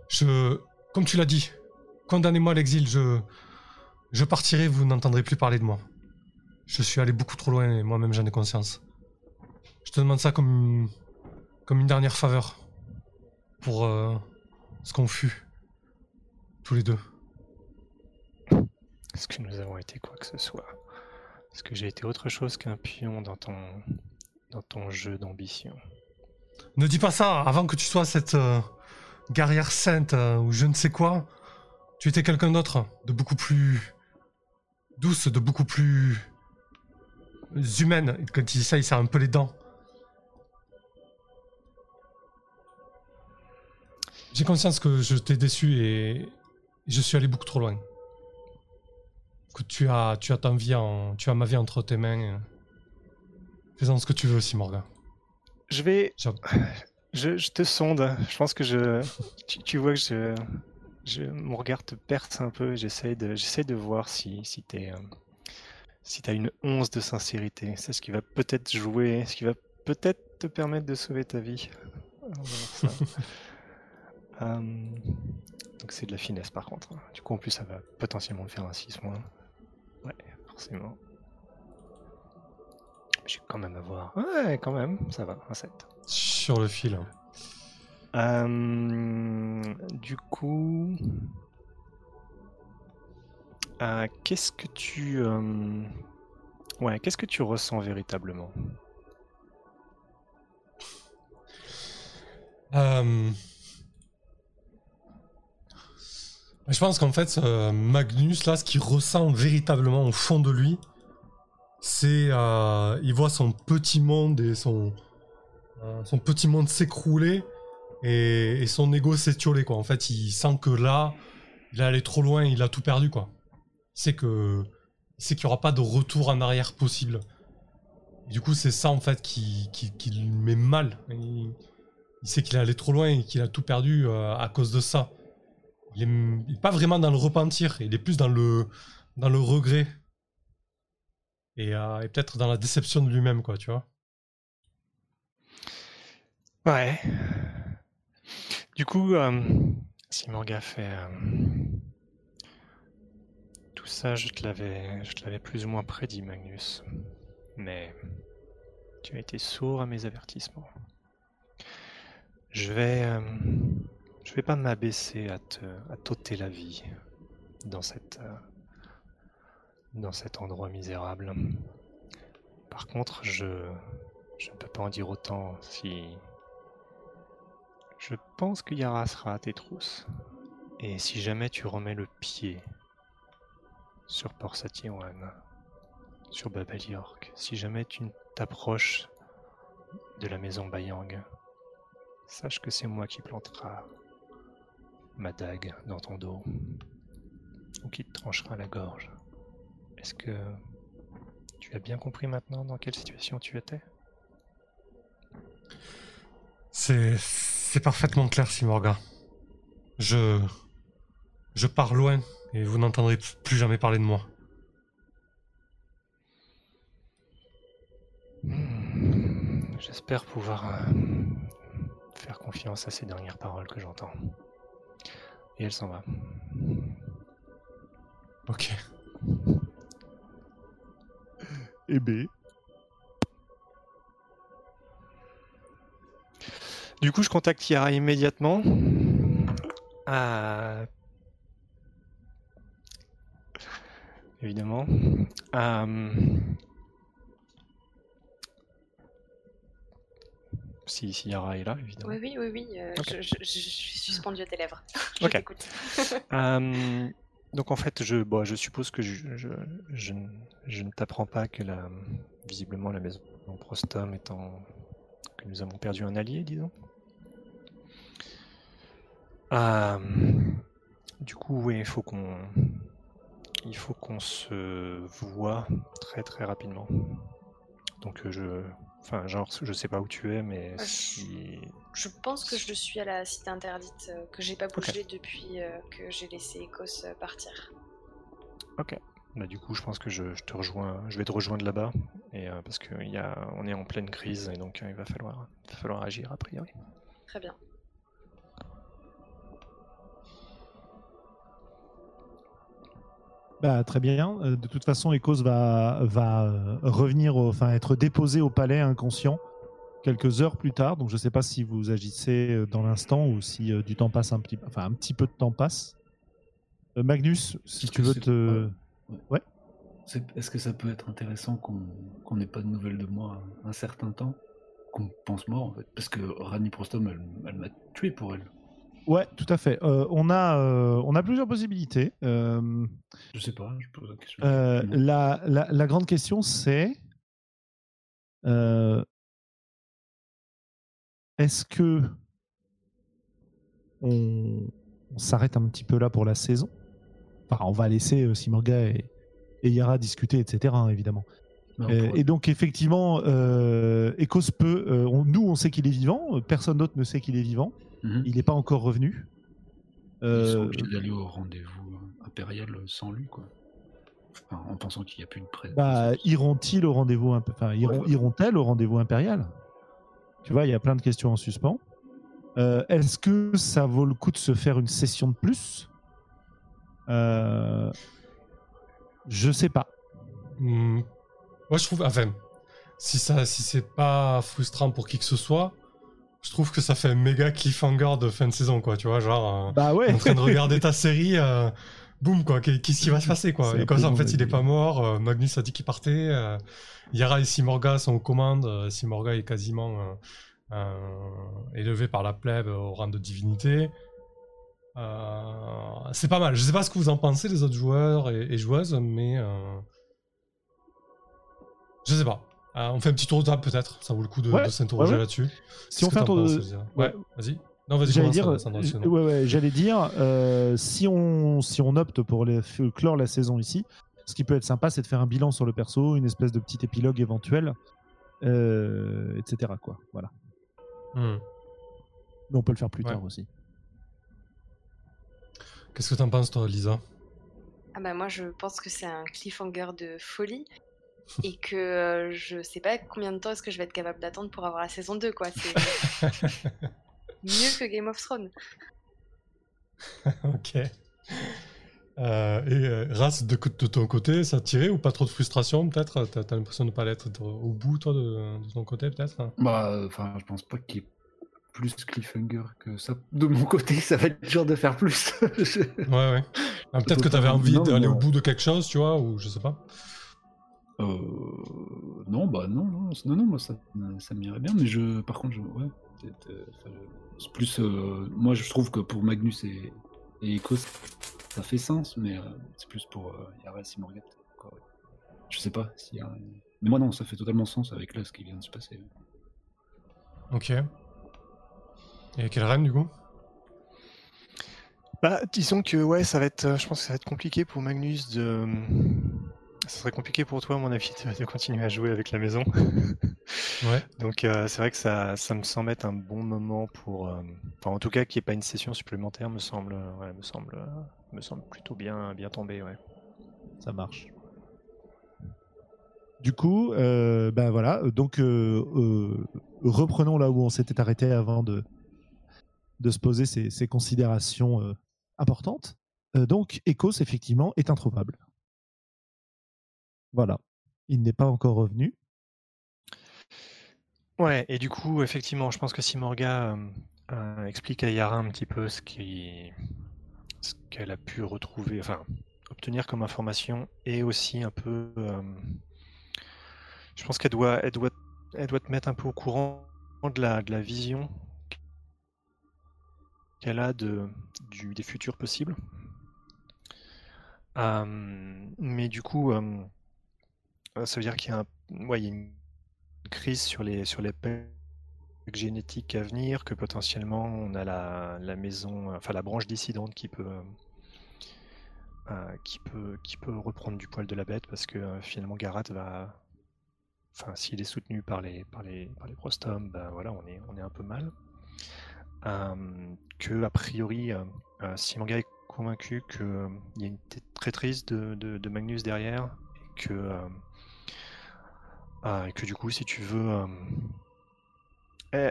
Je, comme tu l'as dit, condamnez-moi à l'exil. Je, je partirai, vous n'entendrez plus parler de moi. Je suis allé beaucoup trop loin et moi-même j'en ai conscience. Je te demande ça comme, comme une dernière faveur pour euh, ce qu'on fut tous les deux. Est-ce que nous avons été quoi que ce soit? Est-ce que j'ai été autre chose qu'un pion dans ton, dans ton jeu d'ambition? Ne dis pas ça avant que tu sois cette euh, guerrière sainte euh, ou je ne sais quoi. Tu étais quelqu'un d'autre, de beaucoup plus douce, de beaucoup plus humaine. Quand il dit ça, il serre un peu les dents. J'ai conscience que je t'ai déçu et je suis allé beaucoup trop loin. Que tu as, tu as ta vie en, tu as ma vie entre tes mains. Fais-en ce que tu veux, Simorga. Je vais. Je, je te sonde. Je pense que je. Tu, tu vois que je, je. Mon regard te perce un peu. J'essaie de, j'essaie de voir si, si t'es. euh, si t'as une once de sincérité. C'est ce qui va peut-être jouer. Ce qui va peut-être te permettre de sauver ta vie. On va voir ça. Hum, donc c'est de la finesse par contre. Du coup en plus ça va potentiellement me faire un 6 moins. Forcément. Je vais quand même avoir. Ouais, quand même, ça va, un 7. Sur le fil. Euh, du coup, euh, qu'est-ce que tu, euh, ouais, qu'est-ce que tu ressens véritablement Euh, Je pense qu'en fait, euh, Magnus, là, ce qu'il ressent véritablement au fond de lui, c'est. euh, il voit son petit monde et son. euh, petit monde s'écrouler et, son ego s'étioler, quoi. En fait, il sent que là, il est allé trop loin, il a tout perdu, quoi. Sait que. Sait qu'il n'y aura pas de retour en arrière possible. Du coup, c'est ça, en fait, qui, qui, le met mal. Il- il sait qu'il est allé trop loin et qu'il a tout perdu euh, à cause de ça. Il est, il est pas vraiment dans le repentir, il est plus dans le, dans le regret. Et, euh, et peut-être dans la déception de lui-même, quoi, tu vois. Ouais. Du coup, euh, si Manga fait euh, tout ça, je te l'avais, je te l'avais plus ou moins prédit, Magnus. Mais tu as été sourd à mes avertissements. Je vais, euh, je vais pas m'abaisser à te, à t'ôter la vie dans euh, cet endroit misérable. Par contre, je, ne peux pas en dire autant si je pense que Yara sera à tes trousses. Et si jamais tu remets le pied sur Port Satywan, sur Babel York, si jamais tu t'approches de la maison Bayang, sache que c'est moi qui plantera ma dague dans ton dos, ou qui te tranchera la gorge. Est-ce que tu as bien compris maintenant dans quelle situation tu étais? C'est, parfaitement clair, Simorga. Je, je pars loin et vous n'entendrez plus jamais parler de moi. J'espère pouvoir euh, faire confiance à ces dernières paroles que j'entends. Et elle s'en va. Ok. Et B. Du coup, je contacte Yara immédiatement. Ah. Évidemment. Euh, Si, si Yara est là, évidemment. Oui, oui, oui, oui. euh, je, je- je suis suspendue à tes lèvres. je Ok. t'écoute. Euh, donc en fait, je, bon, je suppose que je, je, je ne- je ne t'apprends pas que la, visiblement la maison Prostom étant que nous avons perdu un allié, disons. Euh, du coup, oui, il faut qu'on il faut qu'on se voit très très rapidement. Donc je, enfin genre, je sais pas où tu es, mais je- si Je pense que je suis à la cité interdite, euh, que j'ai pas bougé depuis euh, que j'ai laissé Écosse euh, partir. Ok. Bah, du coup, je pense que je, je te rejoins, je vais te rejoindre là-bas, et euh, parce que il y a, on est en pleine crise, et donc euh, il va falloir, il va falloir agir a priori. Très bien. Bah, très bien. Euh, De toute façon, Ecos va, va euh, revenir, au- enfin être déposé au palais inconscient quelques heures plus tard. Donc, je ne sais pas si vous agissez euh, dans l'instant ou si euh, du temps passe un petit, enfin un petit peu de temps passe. Euh, Magnus, si tu veux te, ouais. Est-ce que ça peut être intéressant qu'on n'ait pas de nouvelles de moi un, un certain temps? Qu'on pense mort en fait Parce que Rani Prostom, elle, elle m'a tué pour elle. Ouais, tout à fait. Euh, on a, euh, on a plusieurs possibilités. Euh, Je sais pas, je pose la question. Euh, la, la- la grande question, c'est est-ce que on, on s'arrête un petit peu là pour la saison? Enfin, on va laisser Simorga et, et Yara discuter, etc. hein, évidemment. Euh, pourrait- et donc, effectivement, euh, Ecos peut. euh, on- nous, on sait qu'il est vivant. Personne d'autre ne sait qu'il est vivant. Mhm. Il n'est pas encore revenu. Ils sont Euh, obligés d'aller au rendez-vous impérial sans lui, quoi. Enfin, en pensant qu'il n'y a plus de presse. Bah, iront-ils au rendez-vous imp- enfin, iront, iront-elles au rendez-vous impérial? Tu vois, il y a plein de questions en suspens. Euh, Est-ce que ça vaut le coup de se faire une session de plus? Euh, Je sais pas. Hmm. Moi, je trouve. Enfin, si, ça, si c'est pas frustrant pour qui que ce soit, je trouve que ça fait un méga cliffhanger de fin de saison, quoi. Tu vois, genre, euh, Bah ouais. en train de regarder ta série, euh, boum, quoi. qu'est- Qu'est-ce qui va se passer, quoi Et comme ça, en fait, il est pas mort. euh, Magnus a dit qu'il partait. euh, Yara et Simorga sont aux commandes. Simorga est quasiment élevé par la plèbe au rang de divinité. C'est pas mal. Je sais pas ce que vous en pensez, les autres joueurs et, et joueuses, mais. je sais pas. Euh, on fait un petit tour de table peut-être. Ça vaut le coup de, Ouais, de s'interroger ouais, ouais. là-dessus. Si on fait un tour de. Ouais, vas-y. Non, vas-y, J'allais dire, euh, euh, j'allais dire, euh, si on si on opte pour les, f- clore la saison ici, ce qui peut être sympa, c'est de faire un bilan sur le perso, une espèce de petit épilogue éventuel, euh, etc. Quoi, voilà. Hmm. Mais on peut le faire plus Ouais. tard aussi. Qu'est-ce que t'en penses, toi, Lisa? Ah bah moi je pense que c'est un cliffhanger de folie et que euh, je sais pas combien de temps est-ce que je vais être capable d'attendre pour avoir la saison 2 quoi. C'est mieux que Game of Thrones. Ok. Euh, et euh, Ras, de, de ton côté, ça a tiré ou pas trop de frustration peut-être? T'as t'as l'impression de ne pas l'être au bout, toi, de, de ton côté peut-être? Bah, euh, enfin, je pense pas qu'il y ait plus cliffhanger que ça. De mon côté, ça va être dur de faire plus. Je- Ouais, ouais. Ah, peut-être que t'avais Totalement. envie d'aller au bout de quelque chose, tu vois, ou je sais pas. Euh, non, bah non, non, non, non, moi ça, ça m'irait bien, mais je, par contre, je, ouais, peut-être, euh, c'est plus, euh, moi je trouve que pour Magnus et, et Ecos, ça fait sens, mais euh, c'est plus pour euh, Yara et Simorgat. quoi, ouais. Je sais pas si, y a- mais moi non, ça fait totalement sens avec là ce qui vient de se passer. Ok. Et quelle reine, du coup? Bah, disons que ouais, ça va être, euh, je pense que ça va être compliqué pour Magnus de. Ça serait compliqué pour toi, à mon avis, de, de continuer à jouer avec la maison. Ouais. Donc euh, c'est vrai que ça, ça me semble être un bon moment pour, euh, enfin en tout cas qu'il n'y ait pas une session supplémentaire me semble, euh, ouais, me semble, me semble plutôt bien, bien tombé, ouais. Ça marche. Du coup, euh, ben voilà. Donc, reprenons là où on s'était arrêté avant de, de se poser ces, ces considérations importantes. Donc, Ecos, effectivement, est introuvable. Voilà. Il n'est pas encore revenu. Ouais, et du coup, effectivement, je pense que Simorga euh, euh, explique à Yara un petit peu ce qu'elle a pu retrouver, enfin obtenir comme information, et aussi un peu. je pense qu'elle doit, te mettre un peu au courant de la, vision qu'elle a des futurs possibles. Mais du coup, ça veut dire qu'il y a, une crise sur les, sur les pecs génétiques à venir, que potentiellement on a la, la maison, enfin la branche dissidente qui peut, euh, qui peut, qui peut reprendre du poil de la bête parce que euh, finalement Garat va, enfin s'il est soutenu par les, par les, par les Prostom, ben voilà, on est, on est un peu mal. Euh, que a priori, euh, euh, Simanga est convaincu qu'il y a une traîtrise de, de, de Magnus derrière et que, euh, ah, et que du coup, si tu veux, euh,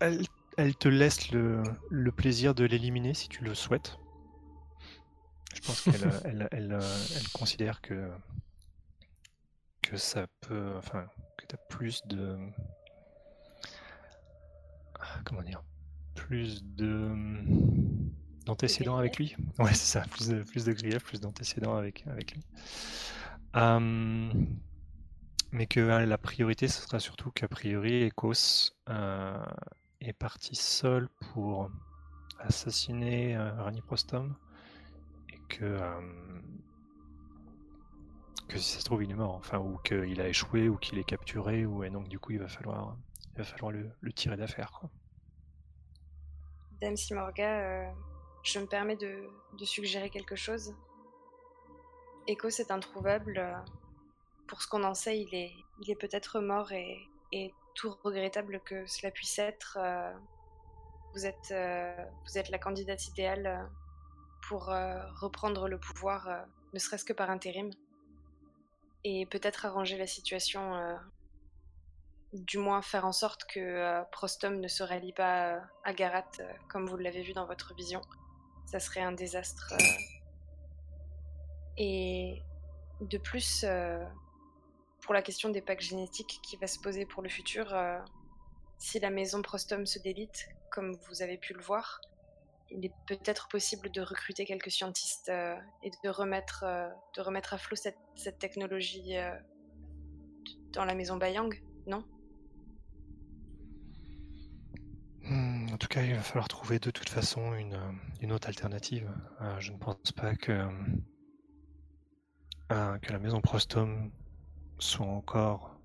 elle, te laisse le, le plaisir de l'éliminer si tu le souhaites. Je pense qu'elle euh, elle, elle, elle considère que, que ça peut. Enfin, que tu as plus de. ah, Comment dire Plus de. d'antécédents avec lui Ouais, c'est ça, plus de, plus de griefs, plus d'antécédents avec, avec lui. Euh, mais que euh, la priorité, ce sera surtout qu'a priori, Ecos euh, est parti seul pour assassiner euh, Rani Prostom et que, euh, que si ça se trouve, il est mort, enfin, ou qu'il a échoué, ou qu'il est capturé, ou et donc du coup, il va falloir, le, tirer d'affaire. Dame Simorga, euh, je me permets de, de suggérer quelque chose. Echo, c'est introuvable. Pour ce qu'on en sait, il est, il est peut-être mort et, tout regrettable que cela puisse être. euh, vous, êtes, euh, vous êtes la candidate idéale euh, pour reprendre le pouvoir, ne serait-ce que par intérim. Et peut-être arranger la situation, du moins faire en sorte que Prostom ne se rallie pas à Garat comme vous l'avez vu dans votre vision. Ça serait un désastre. Et de plus, pour la question des packs génétiques qui va se poser pour le futur, euh, si la maison Prostom se délite, comme vous avez pu le voir, il est peut-être possible de recruter quelques scientistes euh, et de remettre, euh, de remettre à flot cette, technologie dans la maison Bayang, non? Hmm, En tout cas, il va falloir trouver de toute façon une, une autre alternative. Je ne pense pas que, que la maison Prostom soit encore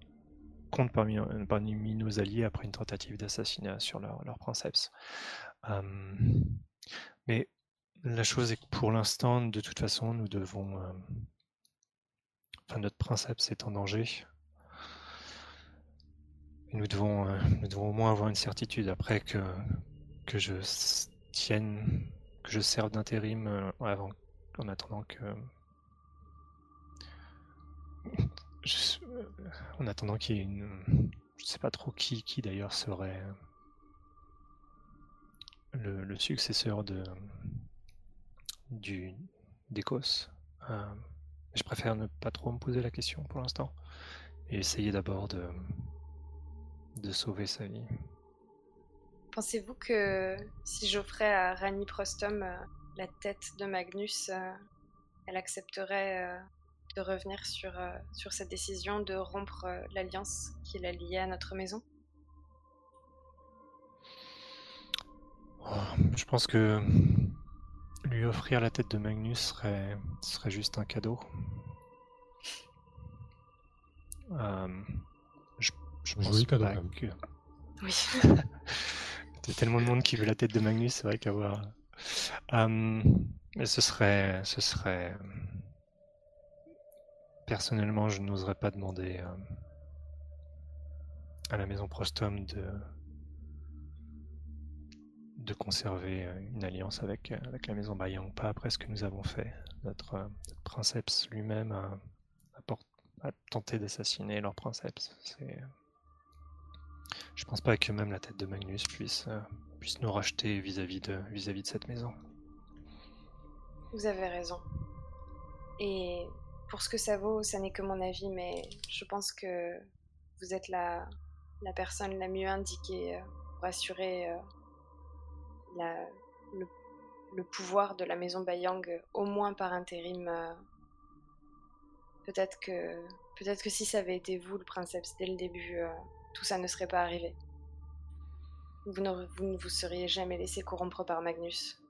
compte parmi, euh, parmi nos alliés après une tentative d'assassinat sur leur, princeps. Euh, mais la chose est que pour l'instant, de toute façon, nous devons. euh, Enfin, notre princeps est en danger. Nous devons, euh, nous devons au moins avoir une certitude après que, que je tienne, que je serve d'intérim avant, en attendant que. Euh, en attendant qu'il y ait une. Je sais pas trop qui, qui d'ailleurs serait le, successeur de du d'Écosse. Euh, je préfère ne pas trop me poser la question pour l'instant et essayer d'abord de sauver sa vie. Pensez-vous que si j'offrais à Rani Prostom euh, la tête de Magnus, elle accepterait de revenir sur, euh, sur cette décision de rompre euh, l'alliance qui la liée à notre maison? Oh, je pense que lui offrir la tête de Magnus serait, serait juste un cadeau. Euh, je, je pense cadeau, pas même. que... Oui. Il y a tellement de monde qui veut la tête de Magnus, c'est vrai qu'avoir... Euh, mais ce serait... Ce serait... Personnellement, je n'oserais pas demander euh, à la maison Prostom de conserver euh, une alliance avec, euh, la maison Bayang, pas après ce que nous avons fait. Notre, princeps lui-même a, tenté d'assassiner leur princeps. C'est... Je pense pas que même la tête de Magnus puisse, puisse nous racheter vis-à-vis de, vis-à-vis de cette maison. Vous avez raison. Et pour ce que ça vaut, ça n'est que mon avis, mais je pense que vous êtes la, personne la mieux indiquée euh, pour assurer euh, le, pouvoir de la maison Bayang, euh, au moins par intérim. peut-être que peut-être que si ça avait été vous, le princeps, dès le début, tout ça ne serait pas arrivé. Vous, ne vous seriez jamais laissé corrompre par Magnus.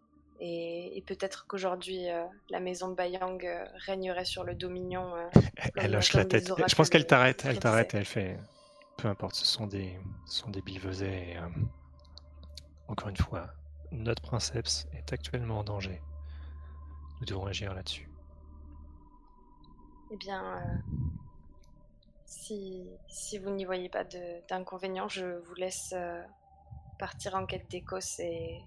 Et, et peut-être qu'aujourd'hui, euh, la maison Bayang euh, régnerait sur le Dominion. euh, Elle, comme la tête. Je pense qu'elle de- t'arrête, elle t'arrête, elle fait. Peu importe, ce sont des, ce sont des encore une fois, notre princeps est actuellement en danger. Nous devons agir là-dessus. Eh bien, si, si vous n'y voyez pas de- d'inconvénient, je vous laisse partir en quête d'Écosse et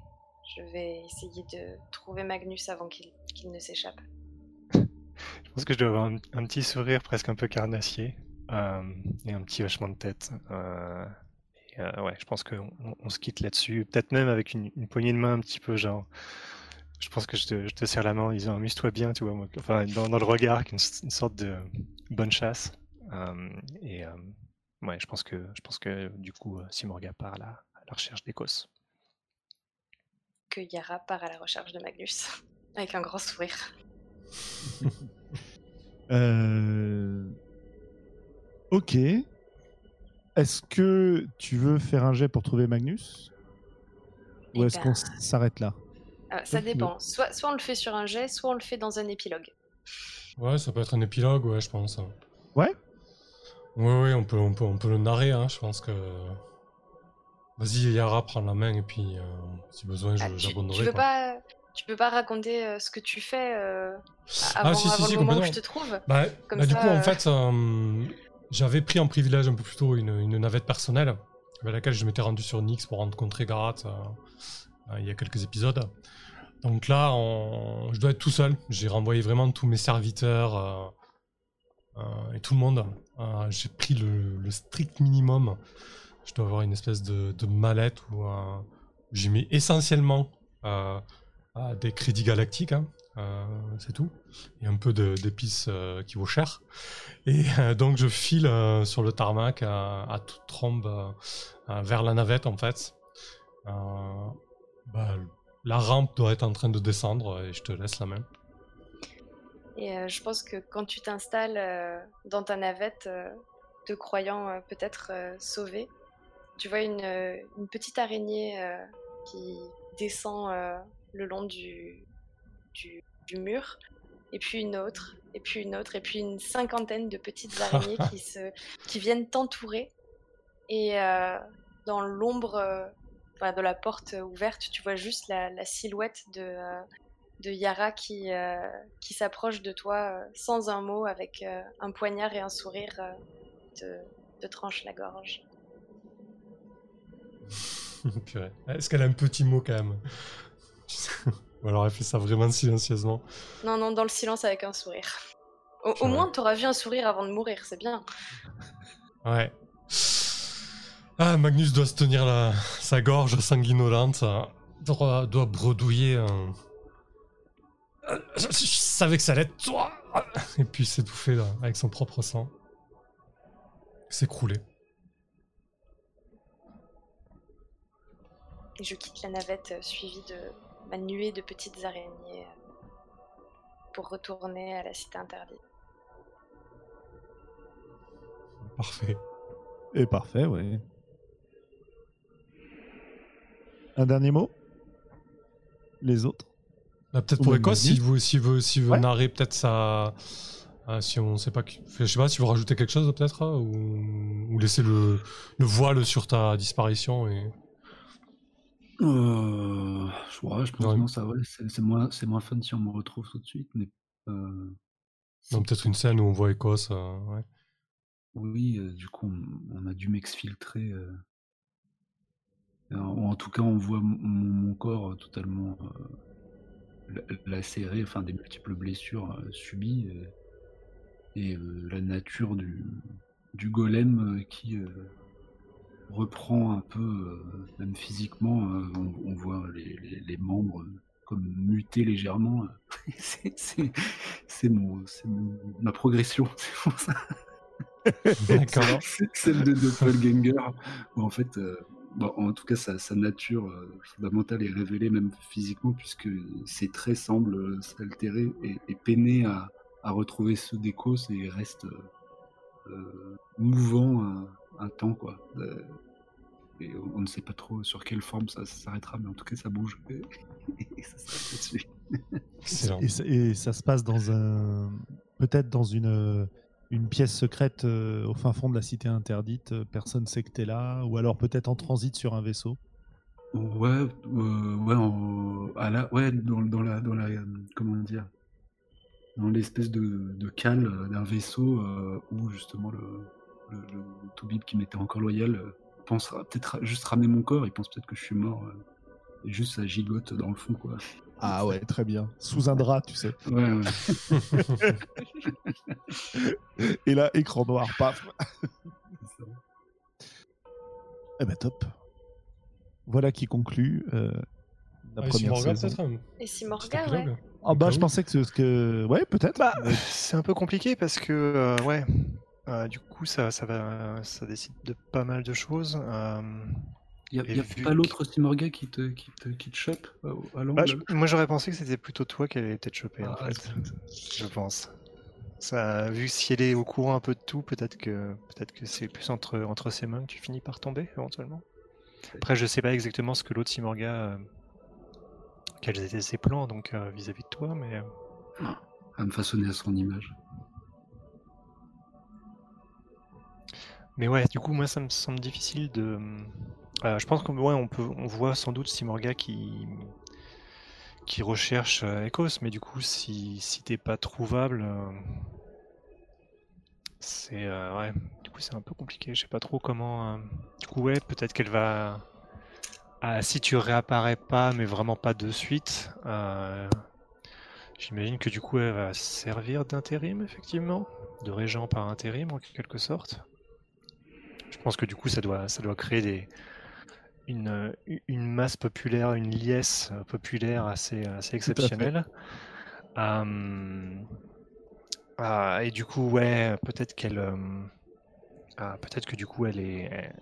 je vais essayer de trouver Magnus avant qu'il ne s'échappe. Je pense que je dois avoir un, petit sourire presque un peu carnassier euh, et un petit hochement de tête. euh, euh, ouais, je pense qu'on on- on se quitte là-dessus. Peut-être même avec une, poignée de main un petit peu genre. Je pense que je te, je serre la main en disant amuse-toi bien, tu vois. Enfin, dans, le regard, une, une sorte de bonne chasse. Et ouais, je pense que, je pense que du coup, Simorga part à la, à la recherche d'Écosse. Que Yara part à la recherche de Magnus avec un grand sourire. Euh, Ok. Est-ce que tu veux faire un jet pour trouver Magnus? Ou Eh est-ce ben, qu'on s- s'arrête là? euh, ça dépend. Soit, soit on le fait sur un jet, soit on le fait dans un épilogue. Ouais, ça peut être un épilogue, ouais, je pense. Ouais Ouais, ouais, on peut, on peut, on peut le narrer, hein, je pense que. Vas-y, Yara, prends la main et puis, euh, si besoin, je- Ah, tu, j'abonnerai. quoi. pas, tu peux pas raconter euh, ce que tu fais euh, avant, Ah, si, avant si, le moment où je te trouve? Bah, Comme bah, du coup, en fait, j'avais pris en privilège un peu plus tôt une, une navette personnelle avec laquelle je m'étais rendu sur Nyx pour rencontrer Garat il y a quelques épisodes. Donc là, on- je dois être tout seul. J'ai renvoyé vraiment tous mes serviteurs et tout le monde. J'ai pris le, le strict minimum. Je dois avoir une espèce de, de mallette où euh, j'y mets essentiellement euh, euh, des crédits galactiques. hein. C'est tout et un peu d'épices qui vaut cher. Et donc je file sur le tarmac à, toute trombe vers la navette en fait. Bah, la rampe doit être en train de descendre et je te laisse la main. Et je pense que quand tu t'installes dans ta navette, te croyant peut-être sauvé, tu vois une, euh, une petite araignée euh, qui descend euh, le long du, du, du mur, et puis une autre, et puis une autre, et puis une cinquantaine de petites araignées qui, se, qui viennent t'entourer. Et euh, dans l'ombre enfin, de la porte ouverte, tu vois juste la, la silhouette de, de Yara qui, qui s'approche de toi sans un mot, avec un poignard et un sourire, te, te tranche la gorge. Purée. Est-ce qu'elle a un petit mot quand même? Ou alors elle fait ça vraiment silencieusement Non, non, dans le silence avec un sourire. Au, au moins, t'auras vu un sourire avant de mourir, c'est bien. Ouais. Ah, Magnus doit se tenir la, sa gorge sanguinolente, doit, doit bredouiller. un- Je, je savais que ça allait être toi Et puis s'étouffer là, avec son propre sang. S'écrouler. Et je quitte la navette euh, suivie de ma nuée de petites araignées euh, pour retourner à la cité interdite. Parfait. Et parfait, ouais. Un dernier mot? Les autres? Bah, peut-être Ou pour Magnus. s'il veut, s'il veut, s'il veut Ouais. narrer peut-être ça. euh, si on sait pas. qui- Je sais pas, si vous rajoutez quelque chose peut-être, hein, ou, ou laisser le, le voile sur ta disparition et. Euh, je, ouais, je pense non, ça ouais, c'est c'est moins, c'est moins fun si on me retrouve tout de suite, mais euh, si- Non, peut-être une scène où on voit Écosse. euh, ouais. oui, euh, du coup, on, on a dû m'exfiltrer. en, ou en tout cas, on voit mon, mon- mon corps totalement la- lacéré, enfin des multiples blessures subies, et la nature du, du golem qui reprend un peu, euh, même physiquement, euh, on, on voit les, les- les membres euh, comme mutés légèrement. c'est mon, mon- ma progression, c'est pour ça. D'accord. Celle de Doppelganger, où en fait, euh, bon, en tout cas, sa, sa nature euh, fondamentale est révélée même physiquement, puisque ses traits semblent euh, s'altérer et, et peiner à, à retrouver ceux d'Ecos et reste mouvant un, temps, quoi. Euh, et on, on ne sait pas trop sur quelle forme ça, ça s'arrêtera, mais en tout cas, ça bouge. Et, ça s'arrête là-dessus. Excellent. Et, ça- et ça se passe dans un. Peut-être dans une, une pièce secrète euh, au fin fond de la cité interdite. euh, Personne sait que t'es là. Ou alors peut-être en transit sur un vaisseau. Ouais, euh, ouais, en- à la, ouais, dans, dans la, dans la, comment dire, dans l'espèce de, de cale d'un vaisseau euh, où justement le, le, le Toubib qui m'était encore loyal euh, pense peut-être juste ramener mon corps, il pense peut-être que je suis mort euh, et juste ça gigote dans le fond quoi. Ah ouais, très bien. Sous un drap, tu sais. Ouais, ouais. Et là, écran noir, paf. Eh ben top. Voilà qui conclut euh, la Ah, et si première Morgan, saison. Et si Morgan, ouais. Ah bah Ah je oui. pensais que ce que ouais peut-être. Bah, c'est un peu compliqué parce que, euh, ouais, euh, du coup, ça, ça, va, ça décide de pas mal de choses. euh, Y a, y pas l'autre Simorga qui te, qui te, qui te chope euh, à bah, je- moi, j'aurais pensé que c'était plutôt toi qui allait peut-être choper, en Ah, fait. Je pense. Ça, vu si elle est au courant un peu de tout, peut-être que peut-être que c'est plus entre, entre ses mains que tu finis par tomber éventuellement. Après, je sais pas exactement ce que l'autre Simorga, euh, quels étaient ses plans donc vis-à-vis de toi, mais euh, à me façonner à son image. Mais ouais, du coup, moi, ça me semble difficile de. euh, je pense qu'on ouais, on peut, on voit sans doute Simorga qui qui recherche euh, Ecos, mais du coup, si si t'es pas trouvable, euh, c'est ouais, du coup, c'est un peu compliqué. Je sais pas trop comment. Du coup, ouais, peut-être qu'elle va. Ah, si tu réapparais pas, mais vraiment pas de suite, j'imagine que du coup, elle va servir d'intérim, effectivement, de régent par intérim en quelque sorte. Je pense que du coup, ça doit, ça doit créer des, une, une masse populaire, une liesse populaire assez, assez exceptionnelle. Euh, ah, et du coup, ouais, peut-être qu'elle, euh, ah, peut-être que du coup, elle est, elle,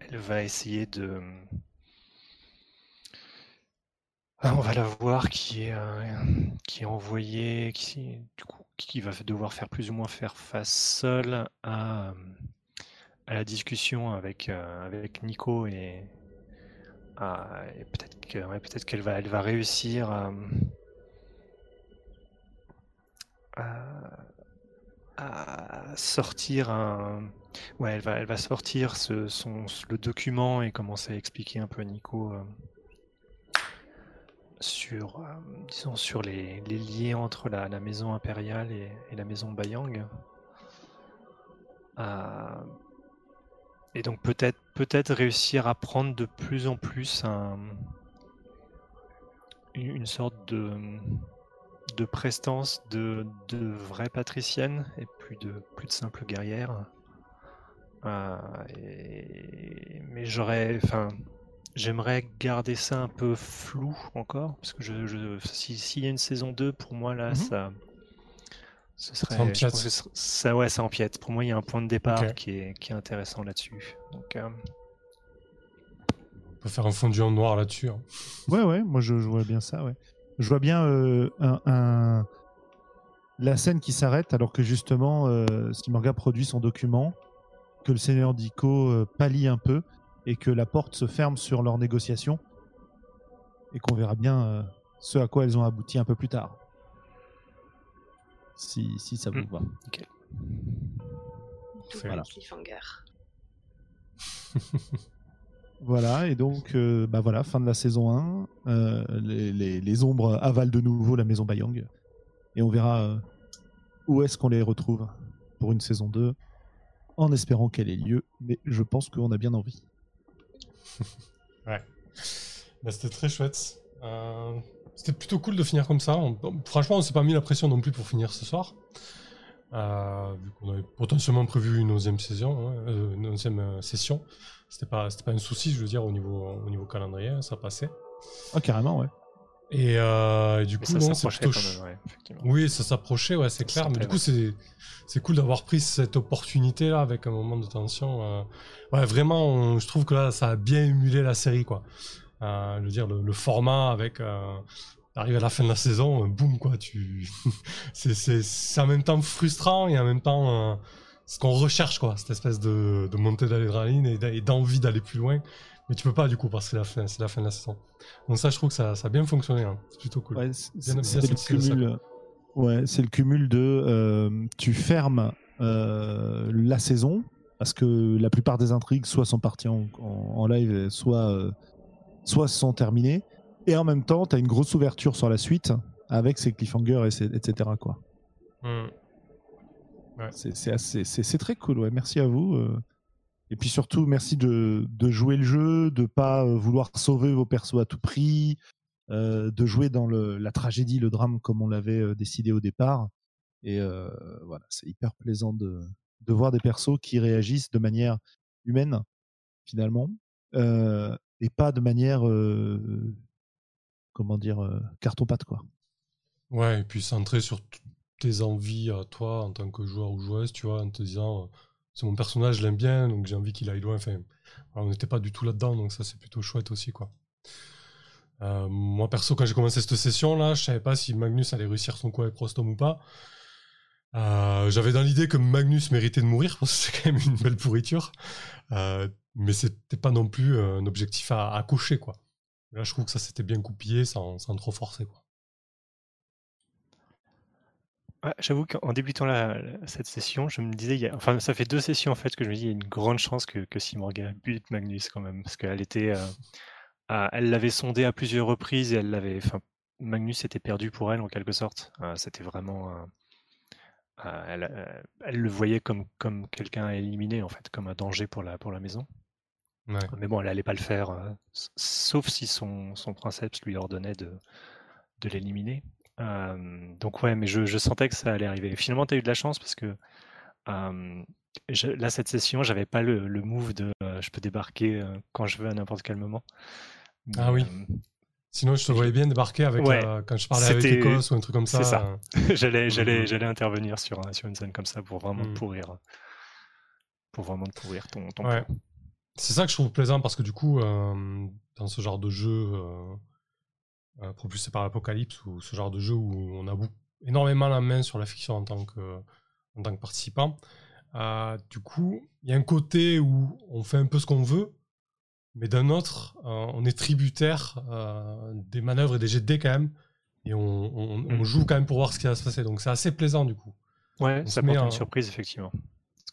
elle va essayer de. Ah, on va la voir qui est, euh, qui est envoyée, qui, du coup, qui va devoir faire plus ou moins faire face seule à, à la discussion avec, euh, avec Nico et, et peut-être peut-être qu'elle va, elle va réussir à, à- sortir un, ouais, elle va, elle va sortir son, le document et commencer à expliquer un peu à Nico euh, sur, euh, les, liens entre la, la maison impériale et, et la maison Bayang. Et donc peut-être peut-être réussir à prendre de plus en plus un, une sorte de, de prestance de, de vraie patricienne et plus de plus de simple guerrière. Euh, et- mais j'aurais, enfin, j'aimerais garder ça un peu flou encore parce que je, je- si s'il y a une saison 2 pour moi là Mhm. ça ce serait je empiète. pense que ce- ça ouais ça empiète pour moi il y a un point de départ qui est qui est intéressant là-dessus donc euh, On peut faire un fondu en noir là-dessus. hein. Ouais, ouais, moi je, je vois bien ça, ouais. Je vois bien euh, un, un- la scène qui s'arrête alors que justement euh, Simorga produit son document, que le seigneur Dico euh, pâlit un peu et que la porte se ferme sur leur négociation et qu'on verra bien euh, ce à quoi elles ont abouti un peu plus tard. Si, si ça vous Mm. va. Double Voilà. cliffhanger. Voilà, et donc, euh, bah voilà, fin de la saison 1. euh, les, les- les ombres avalent de nouveau la maison Bayang. Et on verra euh, où est-ce qu'on les retrouve pour une saison 2, en espérant qu'elle ait lieu. Mais je pense qu'on a bien envie. Ouais. Bah, c'était très chouette. C'était plutôt cool de finir comme ça. On- on- franchement, on s'est pas mis la pression non plus pour finir ce soir. Euh, vu qu'on avait potentiellement prévu une onzième saison, hein, euh, une onzième euh, session. C'était pas, c'était pas un souci, je veux dire, au niveau, au niveau calendrier, ça passait. Ah, carrément, ouais. Et, euh, et du Mais coup, ça non, c'est plutôt. même, ouais. Oui, ça s'approchait, ouais, c'est clair. Mais du coup, c'est c'est cool d'avoir pris cette opportunité là avec un moment de tension. euh. Ouais, vraiment, on- je trouve que là, ça a bien émulé la série, quoi. Euh, je veux dire, le, le format avec. Euh, Arrive à la fin de la saison, euh, boum, quoi. Tu... c'est- en même temps frustrant et en même temps euh, ce qu'on recherche, quoi. Cette espèce de, de montée d'adrénaline et d'envie d'aller plus loin. Mais tu peux pas, du coup, parce que c'est la fin, c'est la fin de la saison. Donc, ça, je trouve que ça, ça a bien fonctionné. hein. C'est plutôt cool. Ouais, c'est le cumul. Ouais, c'est le cumul de euh, tu fermes euh, la saison parce que la plupart des intrigues soit sont parties en, en- en live, soit soit sont terminées, et en même temps tu as une grosse ouverture sur la suite avec ses cliffhangers et ses- etc quoi. Hmm. C'est c'est très cool, ouais. Merci à vous. euh. Et puis surtout, merci de, de jouer le jeu, de pas euh, vouloir sauver vos persos à tout prix, euh, de jouer dans le, la tragédie, le drame comme on l'avait décidé au départ. Et euh, voilà, c'est hyper plaisant de, de voir des persos qui réagissent de manière humaine, finalement, euh, et pas de manière, comment dire, carton-pâte, quoi. Ouais, et puis centré sur tes envies à toi en tant que joueur ou joueuse, tu vois, en te disant, c'est mon personnage, je l'aime bien, donc j'ai envie qu'il aille loin. Enfin, on n'était pas du tout là-dedans, donc ça c'est plutôt chouette aussi, quoi. Moi perso, quand j'ai commencé cette session-là, je savais pas si Magnus allait réussir son coup avec Prostom ou pas. J'avais dans l'idée que Magnus méritait de mourir, parce que c'est quand même une belle pourriture. Mais c'était pas non plus euh, un objectif à, à cocher, quoi. Là, je trouve que ça s'était bien coupillé sans, trop forcer, quoi. J'avoue qu'en débutant cette session, je me disais, il y a- enfin, ça fait deux sessions en fait que je me dis, il y a une grande chance que, que Simorga bute Magnus quand même, parce qu'elle était, euh, elle l'avait sondé à plusieurs reprises et elle l'avait, Magnus était perdu pour elle en quelque sorte. Euh, C'était vraiment, elle, elle le voyait comme comme quelqu'un à éliminer en fait, comme un danger pour la pour la maison. Ouais. Mais bon, elle allait pas le faire, euh, sauf si son, son princeps lui ordonnait de, de l'éliminer. Euh, donc ouais, mais je, je sentais que ça allait arriver. Et finalement, tu as eu de la chance parce que euh, je- là, cette session, j'avais pas le, le move de euh, je peux débarquer euh, quand je veux à n'importe quel moment. Ah oui. Sinon, je te voyais bien débarquer avec Ouais, quand je parlais avec ou un truc comme ça. c'est ça. j'allais, j'allais, j'allais intervenir sur, sur une scène comme ça pour vraiment te Mhm. pourrir, pour vraiment te pourrir ton, ton Ouais. C'est ça que je trouve plaisant parce que du coup, euh, dans ce genre de jeu euh, euh, propulsé par l'Apocalypse ou ce genre de jeu où on a énormément la main sur la fiction en tant que, en tant que participant, euh, du coup, il y a un côté où on fait un peu ce qu'on veut, mais d'un autre, on est tributaire des manœuvres et des jets de dés quand même, et on, on- on Mhm. joue quand même pour voir ce qui va se passer. Donc c'est assez plaisant du coup. Ouais, On ça porte une en- surprise effectivement.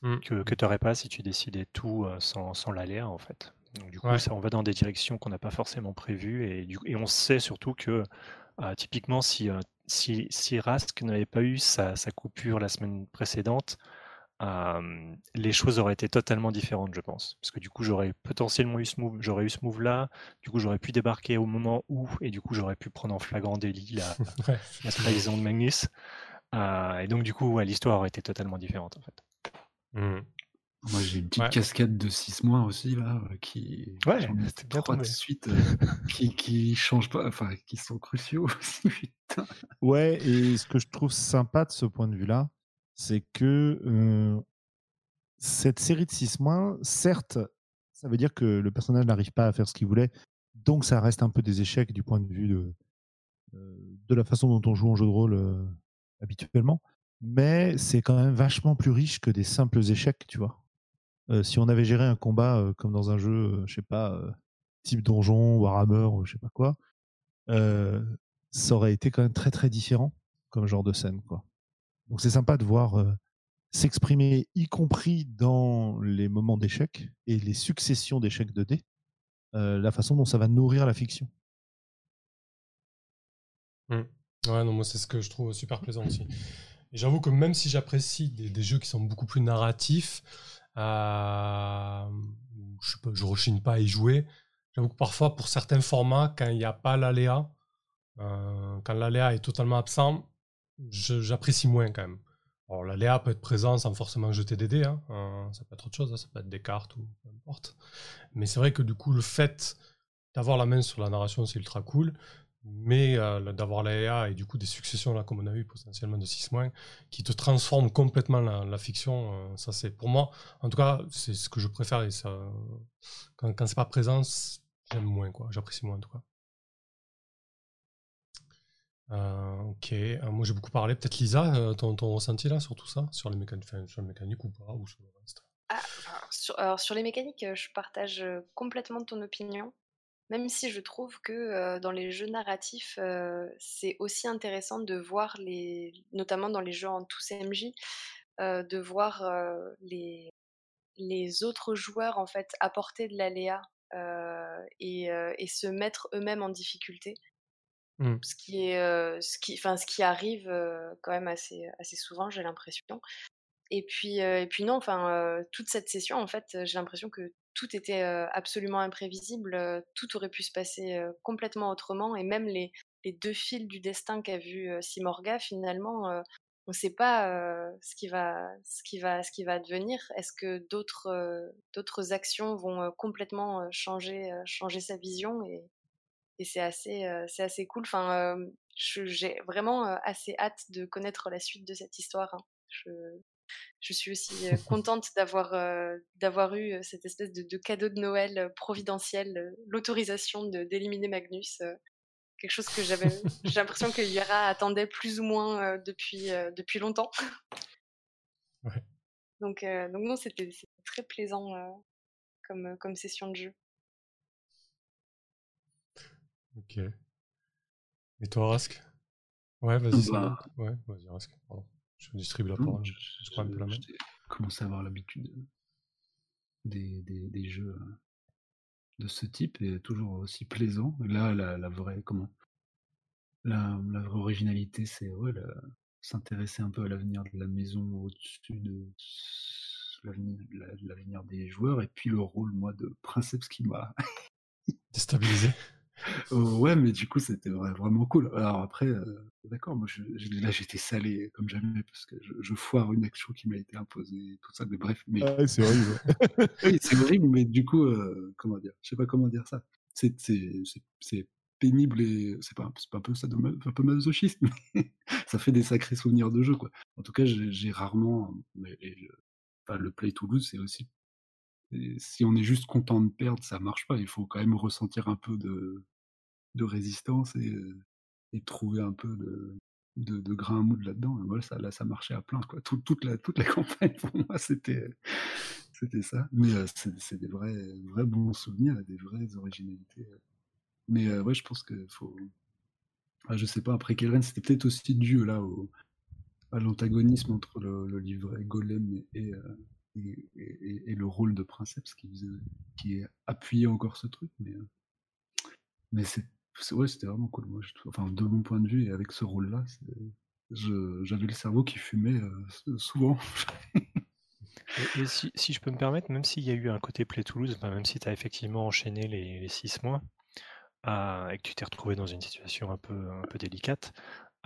Mm. que, que tu n'aurais pas si tu décidais tout euh, sans, sans l'aléa en fait. Donc, du coup, Ouais. ça, on va dans des directions qu'on n'a pas forcément prévues et, du, et on sait surtout que euh, typiquement si, euh, si, si Rask n'avait pas eu sa, sa coupure la semaine précédente, euh, les choses auraient été totalement différentes, je pense. Parce que du coup, j'aurais potentiellement eu ce move, j'aurais eu ce move là, du coup, j'aurais pu débarquer au moment où, et du coup, j'aurais pu prendre en flagrant délit la, Ouais. la trahison de Magnus. Et donc, du coup, ouais, l'histoire aurait été totalement différente en fait. Mm. Moi, j'ai une petite Ouais. cascade de 6 mois aussi, là, euh, qui. Ouais, c'était bien de suite, euh, qui, qui changent pas, enfin, qui sont cruciaux aussi, putain. Ouais, et ce que je trouve sympa de ce point de vue-là, c'est que euh, cette série de 6 mois, certes, ça veut dire que le personnage n'arrive pas à faire ce qu'il voulait, donc ça reste un peu des échecs du point de vue de, euh, de la façon dont on joue en jeu de rôle euh, habituellement, mais c'est quand même vachement plus riche que des simples échecs, tu vois. Si on avait géré un combat comme dans un jeu, je sais pas, type donjon, Warhammer, ou je sais pas quoi, ça aurait été quand même très très différent comme genre de scène, quoi. Donc c'est sympa de voir s'exprimer, y compris dans les moments d'échec et les successions d'échecs de dés, la façon dont ça va nourrir la fiction. Ouais, non, moi c'est ce que je trouve super plaisant aussi. Et j'avoue que même si j'apprécie des, jeux qui sont beaucoup plus narratifs, euh, je pas, je rechigne pas à y jouer. J'avoue que parfois pour certains formats, quand il n'y a pas l'aléa, euh, quand l'aléa est totalement absent, j'apprécie moins quand même. Alors l'aléa peut être présent sans forcément jeter des dés, hein. Euh, ça peut être autre chose, hein, ça peut être des cartes ou peu importe. Mais c'est vrai que du coup le fait d'avoir la main sur la narration c'est ultra cool mais euh, d'avoir la EA et du coup des successions là comme on a eu potentiellement de 6 mois qui te transforment complètement la, fiction euh, ça c'est pour moi en tout cas c'est ce que je préfère et ça quand, c'est pas présent j'aime moins quoi. J'apprécie moins en tout cas. Euh, ok. Moi j'ai beaucoup parlé. Peut-être Lisa ton, ton, ressenti là sur tout ça? Sur les mécaniques sur les mécaniques ou pas ou sur le reste? Ah, alors sur les mécaniques je partage complètement ton opinion même si je trouve que dans les jeux narratifs, c'est aussi intéressant de voir les, notamment dans les jeux en tous MJ, de voir les, les autres joueurs en fait apporter de l'aléa et, et, se mettre eux-mêmes en difficulté. Mmh. Ce qui est, ce qui, enfin, ce qui arrive quand même assez, assez souvent, j'ai l'impression. Et puis, et puis non, enfin, toute cette session, en fait, j'ai l'impression que tout était absolument imprévisible, tout aurait pu se passer complètement autrement, et même les, deux fils du destin qu'a vu Simorga, finalement, on ne sait pas ce, qui va, ce, qui va, ce qui va advenir. Est-ce que d'autres actions vont complètement changer, sa vision et, c'est assez, assez cool. Enfin, j'ai vraiment assez hâte de connaître la suite de cette histoire. Hein. Je suis aussi contente d'avoir euh, d'avoir eu cette espèce de, cadeau de Noël providentiel, l'autorisation d'éliminer Magnus. quelque chose que j'avais, j'ai l'impression que Yara attendait plus ou moins depuis depuis longtemps. Donc donc non, c'était très plaisant comme comme session de jeu. Ok. Et toi, Rask? Ouais, vas-y. Bah ouais, vas-y, Rask. Je distribue la parole. Je, commencé à avoir l'habitude des, des, jeux euh, de ce type et toujours aussi plaisant. Là, la, vraie comment la, vraie originalité, c'est ouais, s'intéresser un peu à l'avenir de la maison au-dessus de l'avenir des joueurs et puis le rôle moi de princeps qui m'a déstabilisé ouais, mais du coup, c'était vraiment cool. Alors après, euh, d'accord, moi, là, j'étais salé comme jamais parce que je, foire une action qui m'a été imposée, tout ça, mais bref. Mais... Ah c'est horrible. oui, c'est horrible, mais du coup, euh, comment dire Je sais pas comment dire ça. C'est pénible et c'est pas, pas un peu ça un peu masochiste, mais ça fait des sacrés souvenirs de jeu, quoi. En tout cas, j'ai rarement. le Play Toulouse, c'est aussi si on est juste content de perdre, ça marche pas. Il faut quand même ressentir un peu de, résistance et, et trouver un peu de, grain à moudre là-dedans. Voilà, ça, là, ça marchait à plein. Toute, la, campagne, pour moi, c'était, c'était ça. Mais c'est, des vrais, bons souvenirs des vraies originalités. Mais ouais, je pense qu'il faut. Ah, je sais pas, après Kellen, c'était peut-être aussi dû là à l'antagonisme entre le, livret Golem et, le rôle de Princeps qui, qui appuyé encore ce truc. Mais, mais c'est ouais, c'était vraiment cool. Moi, enfin, de mon point de vue, et avec ce rôle-là, j'avais le cerveau qui fumait euh, souvent. et, si, si, je peux me permettre, même s'il y a eu un côté Play Toulouse, même si tu as effectivement enchaîné les, six mois euh, et que tu t'es retrouvé dans une situation un peu, un peu délicate,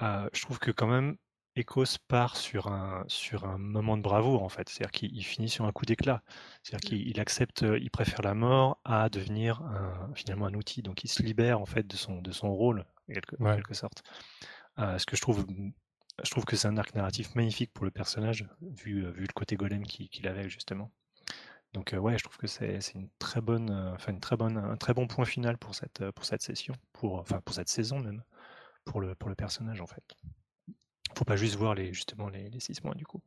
euh, je trouve que quand même, Ecos part sur un, sur un moment de bravoure, en fait. C'est-à-dire qu'il finit sur un coup d'éclat. C'est-à-dire mmh. qu'il accepte, euh, il préfère la mort à devenir finalement un outil. Donc il se libère, en fait, de son, de son rôle, en quelque, sorte. Euh, ce que je trouve, je trouve que c'est un arc narratif magnifique pour le personnage, vu, euh, vu le côté golem qu'il avait, justement. Donc ouais, je trouve que c'est une très bonne, enfin une très bonne, un très bon point final pour cette, pour cette session, pour, enfin pour cette saison même, pour le, pour le personnage en fait faut pas juste voir les, justement les, les six mois du coup.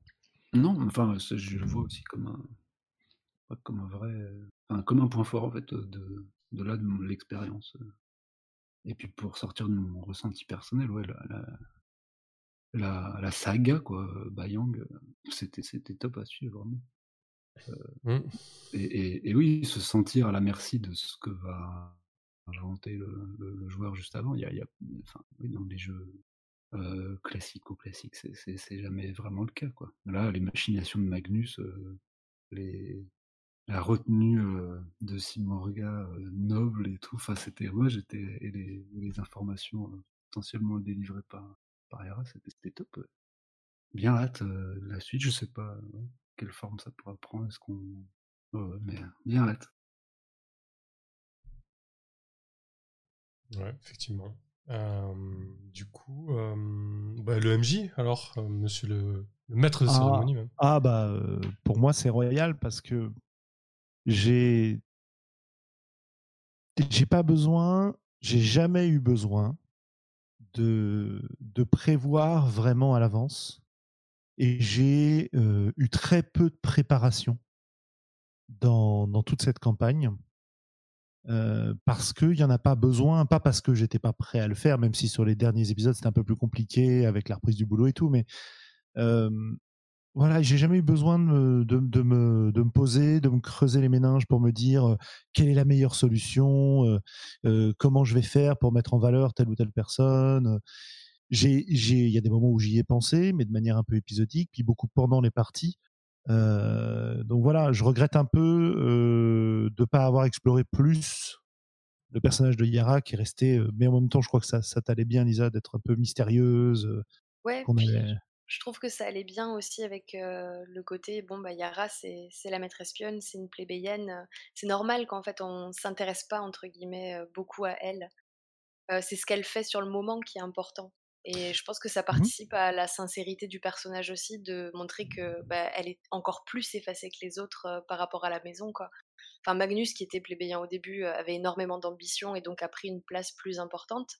Non, enfin, je le vois aussi comme un, comme un vrai, comme un point fort en fait de, de là de l'expérience. Et puis pour sortir de mon ressenti personnel, ouais, la, la, la, saga quoi, Bayang, c'était c'était top à suivre vraiment. Mmh. et, et, oui, se sentir à la merci de ce que va inventer le, le, joueur juste avant. Il y a, il y a enfin, oui, dans les jeux euh, classique ou classique, c'est jamais vraiment le cas. Quoi. Là, les machinations de Magnus, euh, les, la retenue euh, de Simorga noble et tout, enfin, c'était moi, j'étais et les, les informations potentiellement délivrées par par Yara, c'était top. Bien hâte la suite, je sais pas quelle forme ça pourra prendre, est-ce qu'on, mais bien hâte. Ouais, effectivement. Euh, du coup, euh, bah, le MJ, alors, euh, monsieur le, le maître de cérémonie, même. Ah bah euh, pour moi c'est royal parce que j'ai j'ai pas besoin, j'ai jamais eu besoin de de prévoir vraiment à l'avance et j'ai eu très peu de préparation dans dans toute cette campagne. Euh, parce qu'il n'y en a pas besoin, pas parce que j'étais pas prêt à le faire, même si sur les derniers épisodes c'était un peu plus compliqué avec la reprise du boulot et tout, mais euh, voilà, j'ai jamais eu besoin de me, poser, de me creuser les méninges pour me dire euh, quelle est la meilleure solution, euh, comment je vais faire pour mettre en valeur telle ou telle personne. Il y a des moments où j'y ai pensé, mais de manière un peu épisodique, puis beaucoup pendant les parties. Euh, donc voilà, je regrette un peu euh, de pas avoir exploré plus le personnage de Yara qui est resté, euh, mais en même temps, je crois que ça, ça t'allait bien, Lisa, d'être un peu mystérieuse. Ouais, puis je trouve que ça allait bien aussi avec euh, le côté, bon, bah, Yara, c'est la maître espionne, c'est une plébéienne. C'est normal qu'en fait, on s'intéresse pas, entre guillemets, beaucoup à elle. Euh, c'est ce qu'elle fait sur le moment qui est important. Et je pense que ça participe à la sincérité du personnage aussi, de montrer que bah, elle est encore plus effacée que les autres euh, par rapport à la maison, quoi. Enfin, Magnus, qui était plébéien au début, euh, avait énormément d'ambition et donc a pris une place plus importante.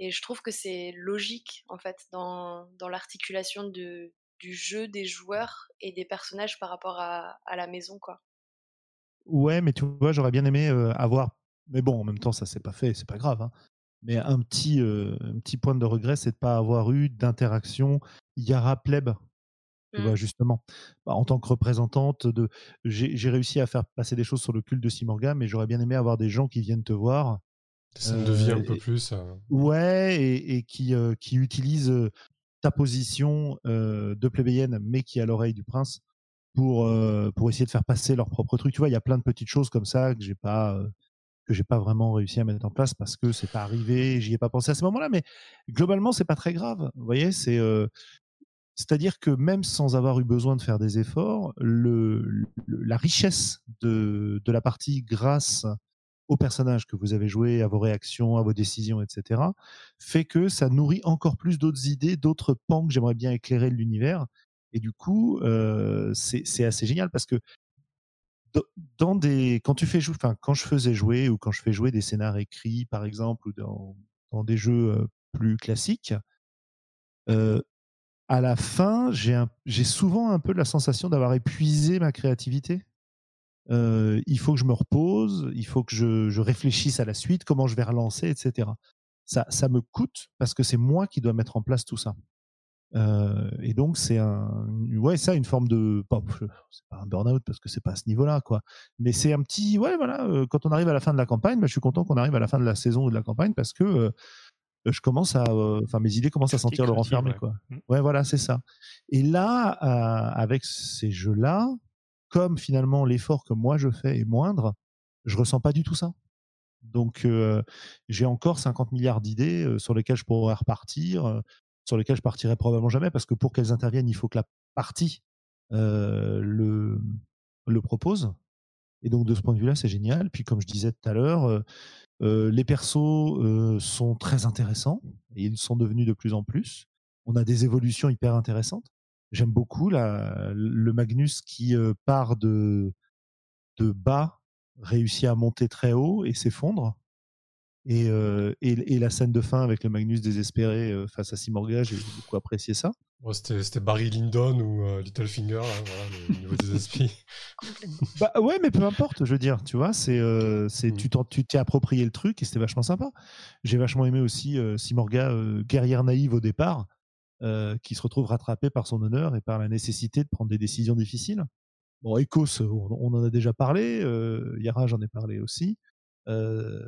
Et je trouve que c'est logique, en fait, dans, dans l'articulation de, du jeu des joueurs et des personnages par rapport à, à la maison, quoi. Ouais, mais tu vois, j'aurais bien aimé euh, avoir. Mais bon, en même temps, ça s'est pas fait, c'est pas grave. hein. Mais un petit, euh, un petit point de regret, c'est de pas avoir eu d'interaction Yara Pleb. Tu vois, justement, Bah, en tant que représentante de, j'ai j'ai réussi à faire passer des choses sur le culte de Simorga, mais j'aurais bien aimé avoir des gens qui viennent te voir, Des scènes de vie un Euh, peu et- plus. euh, ouais, et, et qui, euh, qui utilisent euh, ta position euh, de plébéienne, mais qui est à l'oreille du prince, pour, euh, pour essayer de faire passer leur propre truc. Tu vois, il y a plein de petites choses comme ça que j'ai pas, euh, que j'ai pas vraiment réussi à mettre en place parce que c'est pas arrivé, j'y ai pas pensé à ce moment-là. Mais globalement, c'est pas très grave. Vous voyez, c'est, euh, c'est-à-dire que même sans avoir eu besoin de faire des efforts, le, la richesse de, de la partie grâce aux personnages que vous avez joués, à vos réactions, à vos décisions, etc., fait que ça nourrit encore plus d'autres idées, d'autres pans que j'aimerais bien éclairer de l'univers. Et du coup, euh, c'est assez génial parce que dans- des, quand tu fais jouer, enfin, quand je faisais jouer ou quand je fais jouer des scénars écrits, par exemple, ou dans, dans des jeux plus classiques, à la fin, j'ai souvent un peu la sensation d'avoir épuisé ma créativité. Il faut que je me repose, il faut que je, je réfléchisse à la suite, comment je vais relancer, etc. Ça, ça me coûte parce que c'est moi qui dois mettre en place tout ça. Euh, et donc c'est un, ouais, ça, une forme de, pas, c'est pas un burn-out parce que c'est pas à ce niveau-là, quoi. Mais c'est un petit, ouais, voilà. euh, quand on arrive à la fin de la campagne, bah, je suis content qu'on arrive à la fin de la saison ou de la campagne parce que euh, je commence à, enfin, mes idées commencent à sentir le renfermé, ouais. quoi. Mm. Ouais, voilà, c'est ça. Et là, avec ces jeux-là, comme finalement l'effort que moi je fais est moindre, je ressens pas du tout ça. Donc euh, j'ai encore 50 milliards d'idées euh, sur lesquelles je pourrais repartir, sur lesquelles je partirai probablement jamais, parce que pour qu'elles interviennent, il faut que la partie euh, le, propose. Et donc de ce point de vue-là, c'est génial. Puis comme je disais tout à l'heure, euh, euh, les persos sont très intéressants et ils sont devenus de plus en plus. On a des évolutions hyper intéressantes. J'aime beaucoup le Magnus qui part de, de bas, réussit à monter très haut et s'effondre. Et, euh, et, et la scène de fin avec le Magnus désespéré euh, face à Simorga, j'ai beaucoup apprécié ça. ouais, C'était Barry Lyndon ou euh, Littlefinger, voilà, le niveau des esprits. Bah ouais, mais peu importe, je veux dire, tu vois, c'est, euh, c'est, Mm. tu t'es approprié le truc et c'était vachement sympa. J'ai vachement aimé aussi Simorga, guerrière naïve au départ, qui se retrouve rattrapée par son honneur et par la nécessité de prendre des décisions difficiles. Bon, Ecos, on, on en a déjà parlé, Yara, j'en ai parlé aussi. Euh,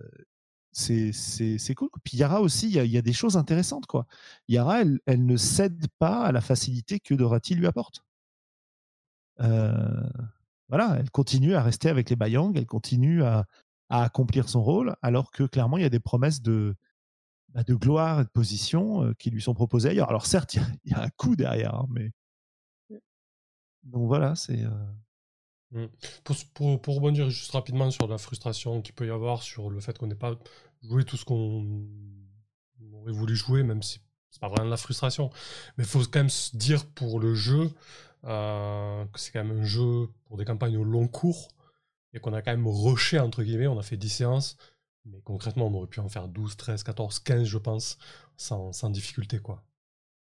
c'est, cool. Puis Yara aussi, il y a, il y a des choses intéressantes, quoi. Yara, elle, elle ne cède pas à la facilité que Dorothy lui apporte. Euh, voilà, elle continue à rester avec les Bayang, elle continue à, à accomplir son rôle, alors que clairement, il y a des promesses de, bah, de gloire et de position euh, qui lui sont proposées ailleurs. Alors certes, il y a- il y, a un coup derrière, hein, mais... Donc voilà, c'est... euh, Pour, pour, pour rebondir juste rapidement sur la frustration qu'il peut y avoir sur le fait qu'on n'ait pas joué tout ce qu'on aurait voulu jouer, même si c'est pas vraiment de la frustration. Mais il faut quand même se dire pour le jeu euh, que c'est quand même un jeu pour des campagnes au long cours et qu'on a quand même rushé, entre guillemets. On a fait 10 séances, mais concrètement, on aurait pu en faire 12, 13, 14, 15, je pense, sans, sans difficulté, quoi.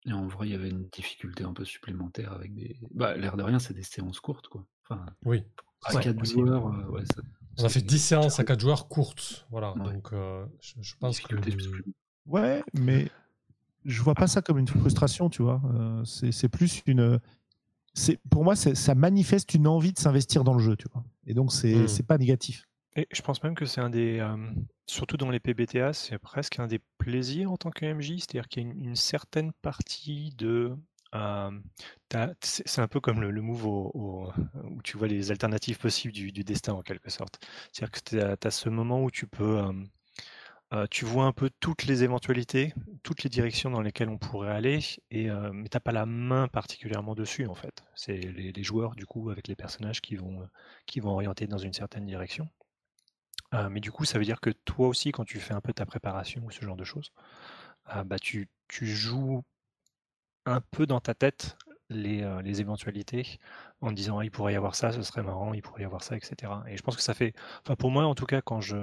Et en vrai, il y avait une difficulté un peu supplémentaire avec des. Bah, l'air de rien, c'est des séances courtes, quoi. Enfin, Oui. à Ouais, 4 aussi. joueurs, euh, ouais, ça- On a fait c'est- 10 séances à 4 joueurs courtes. Voilà. Ouais. Donc, euh, je, je pense que. Ouais, mais je vois pas ça comme une frustration, tu vois. Euh, c'est c'est plus une. c'est Pour moi, ça manifeste une envie de s'investir dans le jeu, tu vois. Et donc, c'est Mm. c'est pas négatif. Et je pense même que c'est un des, euh, surtout dans les PBTA, c'est presque un des plaisirs en tant que MJ, c'est-à-dire qu'il y a une, une certaine partie de, c'est un peu comme le, le move où tu vois les alternatives possibles du, destin en quelque sorte. C'est-à-dire que tu as, ce moment où tu peux, tu vois un peu toutes les éventualités, toutes les directions dans lesquelles on pourrait aller, et, euh, mais t'as pas la main particulièrement dessus en fait. C'est les, joueurs du coup avec les personnages qui vont, qui vont orienter dans une certaine direction. Mais du coup, ça veut dire que toi aussi, quand tu fais un peu ta préparation ou ce genre de choses, euh, bah, tu, tu joues un peu dans ta tête les, euh, les éventualités en disant ah, il pourrait y avoir ça, ce serait marrant, il pourrait y avoir ça, etc. Et je pense que ça fait, enfin pour moi en tout cas, quand je,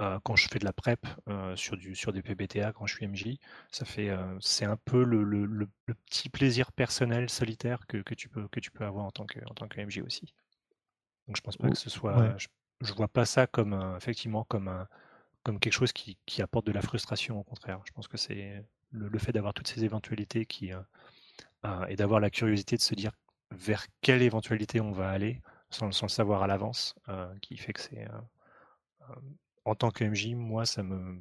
euh, quand je fais de la prep euh, sur, du, sur des PBTA, quand je suis MJ, ça fait, c'est un peu le, le- le- le petit plaisir personnel solitaire que, que tu peux, que tu peux avoir en tant que, en tant que MJ aussi. Donc je pense pas que ce soit, ouais. je, je vois pas ça comme un- effectivement comme un, comme quelque chose qui, qui apporte de la frustration au contraire. Je pense que c'est le, fait d'avoir toutes ces éventualités qui euh, euh, et d'avoir la curiosité de se dire vers quelle éventualité on va aller sans, le savoir à l'avance, euh, qui fait que c'est en tant que MJ, moi ça me,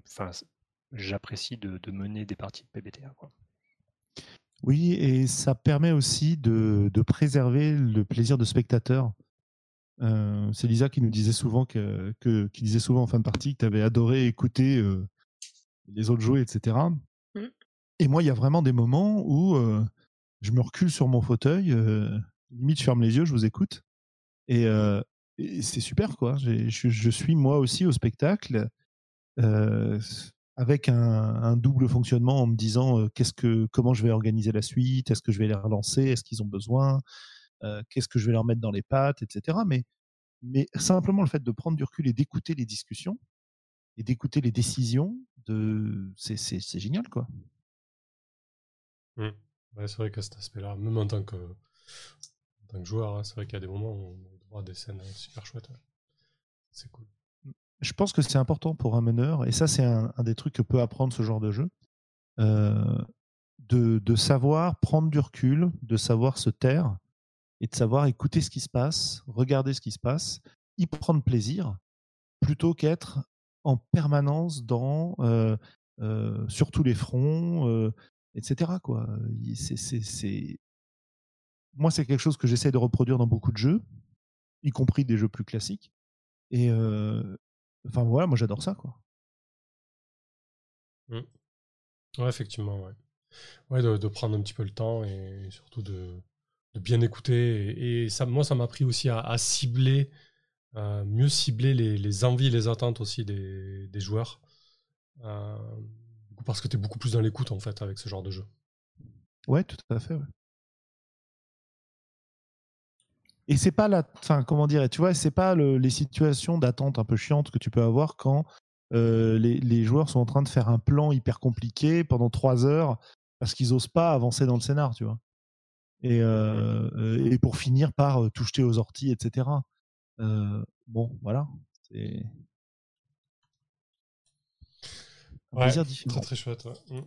j'apprécie de, mener des parties de PBTA. Oui, et ça permet aussi de, préserver le plaisir de spectateur. C'est Lisa qui nous disait souvent que, disait souvent en fin de partie que tu avais adoré écouter les autres jouer, etc. Et moi, il y a vraiment des moments où euh, je me recule sur mon fauteuil, euh, limite je ferme les yeux, je vous écoute, et, euh, et c'est super quoi. Je, je suis moi aussi au spectacle. avec un, un double fonctionnement en me disant qu'est-ce que, comment je vais organiser la suite, est-ce que je vais les relancer, est-ce qu'ils ont besoin, qu'est-ce que je vais leur mettre dans les pattes, etc. Mais, mais simplement le fait de prendre du recul et d'écouter les discussions et d'écouter les décisions, de... c'est génial quoi. Mm. Ouais, c'est vrai qu'à cet aspect-là, même en tant que, en tant que joueur, hein, c'est vrai qu'il y a des moments où on a droit à des scènes euh, super chouettes. ouais. C'est cool. je pense que c'est important pour un meneur, et ça c'est un, un des trucs que peut apprendre ce genre de jeu, euh, de, de savoir prendre du recul, de savoir se taire, et de savoir écouter ce qui se passe, regarder ce qui se passe, y prendre plaisir, plutôt qu'être en permanence dans euh, euh, sur tous les fronts, euh, etc. Quoi. C'est- c'est- Moi, c'est quelque chose que j'essaie de reproduire dans beaucoup de jeux, y compris des jeux plus classiques. Et enfin voilà, moi j'adore ça quoi. Ouais, effectivement, ouais. De, prendre un petit peu le temps et surtout de, bien écouter. Et, ça, moi, ça m'a appris aussi à, cibler, mieux cibler les, envies les attentes aussi des, joueurs. Parce que tu es beaucoup plus dans l'écoute, en fait, avec ce genre de jeu. Ouais, tout à fait. Et c'est pas la, comment dire, tu vois, c'est pas le- les situations d'attente un peu chiantes que tu peux avoir quand euh, les, joueurs sont en train de faire un plan hyper compliqué pendant trois heures parce qu'ils osent pas avancer dans le scénar, tu vois. Et, euh, euh, pour finir par tout jeter aux orties, etc. Bon, voilà. C'est un Ouais, plaisir différent. Très, très chouette. ouais. Mm.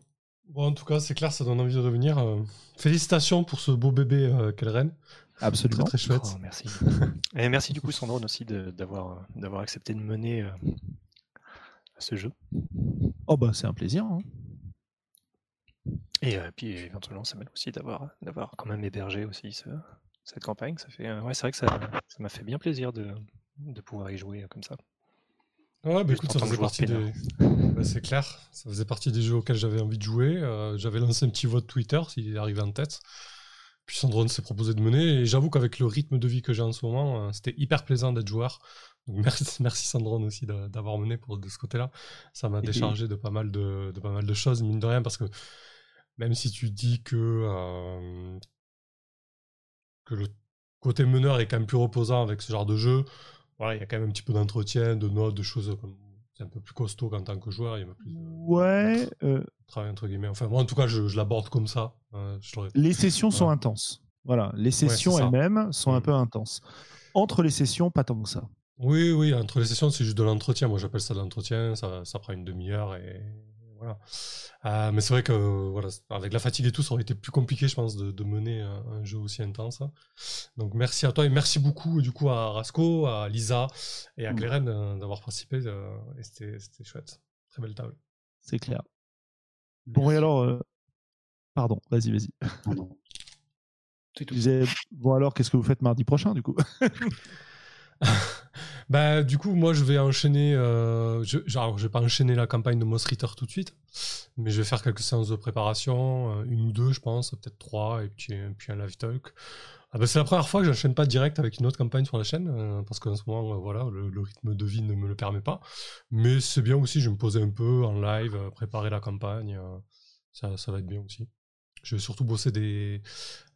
Bon, en tout cas, c'est clair, ça donne envie de revenir. Euh, félicitations pour ce beau bébé euh, Kelren. Très, Absolument. très chouette. Oh, merci. Et merci du coup Sandrone aussi d'avoir euh, d'avoir accepté de mener euh, ce jeu. Oh bah c'est un plaisir. hein. Et euh, puis éventuellement Samuel aussi d'avoir d'avoir quand même hébergé aussi ce- cette campagne. Ça fait euh, ouais c'est vrai que ça ça m'a fait bien plaisir de, de pouvoir y jouer euh, comme ça. Ouais, bah écoute, ça faisait partie des... Ouais, c'est clair, ça faisait partie des jeux auxquels j'avais envie de jouer. Euh, j'avais lancé un petit vote Twitter s'il est arrivé en tête. puis Sandrone s'est proposé de mener. Et j'avoue qu'avec le rythme de vie que j'ai en ce moment, euh, c'était hyper plaisant d'être joueur. Donc merci, merci Sandrone aussi d'avoir mené pour de ce côté-là. Ça m'a déchargé de pas mal de, de pas mal de choses, mine de rien, parce que même si tu dis que, euh, que le côté meneur est quand même plus reposant avec ce genre de jeu, voilà, il y a quand même un petit peu d'entretien, de notes, de choses comme c'est un peu plus costaud qu'en tant que joueur, il y a plus de Ouais, euh, travail entre guillemets. Enfin, moi en tout cas, je, je l'aborde comme ça. euh, je l'aurais- les sessions sont intenses. Voilà, les sessions elles-mêmes sont un Mm. peu intenses. Entre les sessions, pas tant que ça. Oui, oui, entre les sessions, c'est juste de l'entretien. Moi, j'appelle ça de l'entretien. Ça, ça prend une demi-heure et voilà. Euh, mais c'est vrai que voilà, avec la fatigue et tout, ça aurait été plus compliqué, je pense, de, de mener un, un jeu aussi intense. Donc, merci à toi et merci beaucoup, du coup, à Rasco, à Lisa et à Mm. Cleren euh, d'avoir participé. euh, et c'était c'était chouette. Très belle table. C'est clair. Bon, et alors. euh, Pardon, vas-y, vas-y. Non, non. C'est Je tout. disais, bon, alors, qu'est-ce que vous faites mardi prochain, du coup? Bah, du coup, moi, je vais enchaîner. euh, je, genre, je vais pas enchaîner la campagne de Moss Ritter tout de suite, mais je vais faire quelques séances de préparation, euh, une ou deux, je pense, peut-être trois, et puis, puis un live talk. Ah bah, c'est la première fois que j'enchaîne pas direct avec une autre campagne sur la chaîne, euh, parce qu'en ce moment, voilà, le, rythme de vie ne me le permet pas. Mais c'est bien aussi, je vais me poser un peu en live, préparer la campagne. ça, ça va être bien aussi. Je vais surtout bosser des,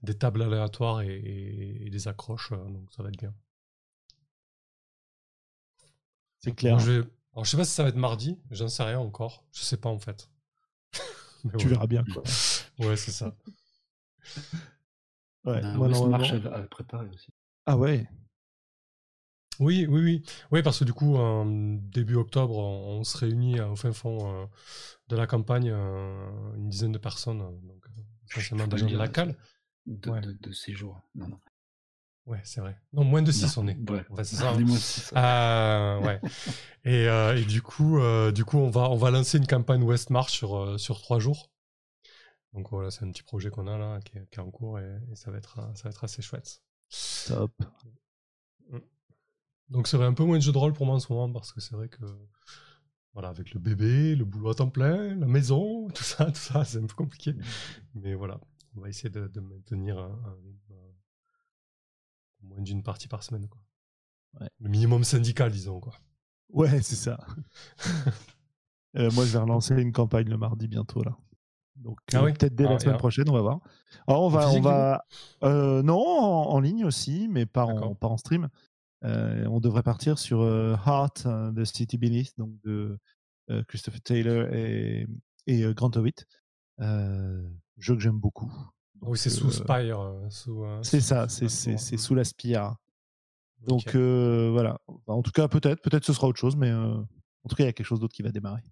des tables aléatoires et, des accroches, donc ça va être bien. C'est clair. Je vais... Alors, je sais pas si ça va être mardi, j'en sais rien encore. Je sais pas en fait. Mais Tu ouais. verras bien, quoi. Ouais, c'est ça. Ouais, moi, West normalement- March à, à préparer aussi. Ah ouais. Oui, oui, oui. Oui, parce que du coup, en début octobre, on, on se réunit au fin fond euh, de la campagne, euh, une dizaine de personnes, euh, donc euh, essentiellement des gens de la cale. De, Ouais. de, jours. Non, non. Ouais, c'est vrai. Non, moins de 6 Non, on est. Ouais. En fait, c'est ça. hein. Euh, ouais. Et, euh, et du coup, euh, du coup, on va on va lancer une campagne West March sur euh, sur trois jours. Donc voilà, c'est un petit projet qu'on a là, qui est, qui est en cours et, et ça va être euh, ça va être assez chouette. Top. Donc c'est vrai un peu moins de jeu de rôle pour moi en ce moment parce que c'est vrai que voilà avec le bébé, le boulot à temps plein, la maison, tout ça, tout ça, c'est un peu compliqué. Mais voilà, on va essayer de, de maintenir un, moins d'une partie par semaine quoi. Ouais. Le minimum syndical disons quoi. Ouais, c'est ça. Euh, moi, je vais relancer une campagne le mardi bientôt, là. Donc, Ah euh, oui peut-être dès Ah, la et semaine prochaine, on va voir. Alors, on va. physique, on va euh, non, en, en ligne aussi, mais pas en, pas en stream. Euh, on devrait partir sur Heart de City Beneath, donc de Christopher Taylor et, et Grant Howitt. Jeu que j'aime beaucoup. Oui, c'est Donc, sous euh, Spire. euh, euh, C'est sous- ça, sous c'est- la c'est sous la spire. Donc euh, voilà. En tout cas, peut-être, peut-être ce sera autre chose, mais euh, en tout cas, il y a quelque chose d'autre qui va démarrer.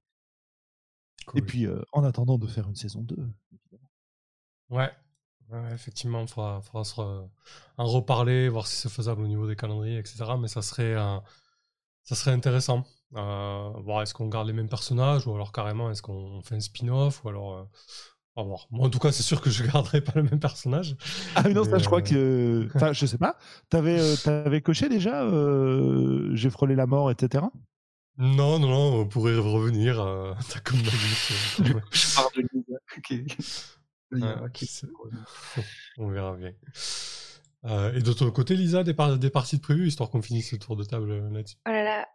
Cool. Et puis, euh, en attendant de faire une saison 2, évidemment. Ouais, effectivement, il faudra, faudra se re- en reparler, voir si c'est faisable au niveau des calendriers, etc. Mais ça serait, ça serait intéressant. Voir est-ce qu'on garde les mêmes personnages ou alors carrément est-ce qu'on fait un spin-off ou alors. En tout cas, c'est sûr que je garderai pas le même personnage. Ah mais non, ça, je crois euh, que... Enfin, je sais pas. T'avais euh, t'avais coché déjà euh, J'ai frôlé la mort, etc. Non, non, non, on pourrait revenir. Euh, t'as comme Magnus, Je parle de Ouais, on verra bien. Euh, et de ton côté, Lisa, des, par- des parties de prévues, histoire qu'on finisse ce tour de table euh, là-dessus. Oh là là.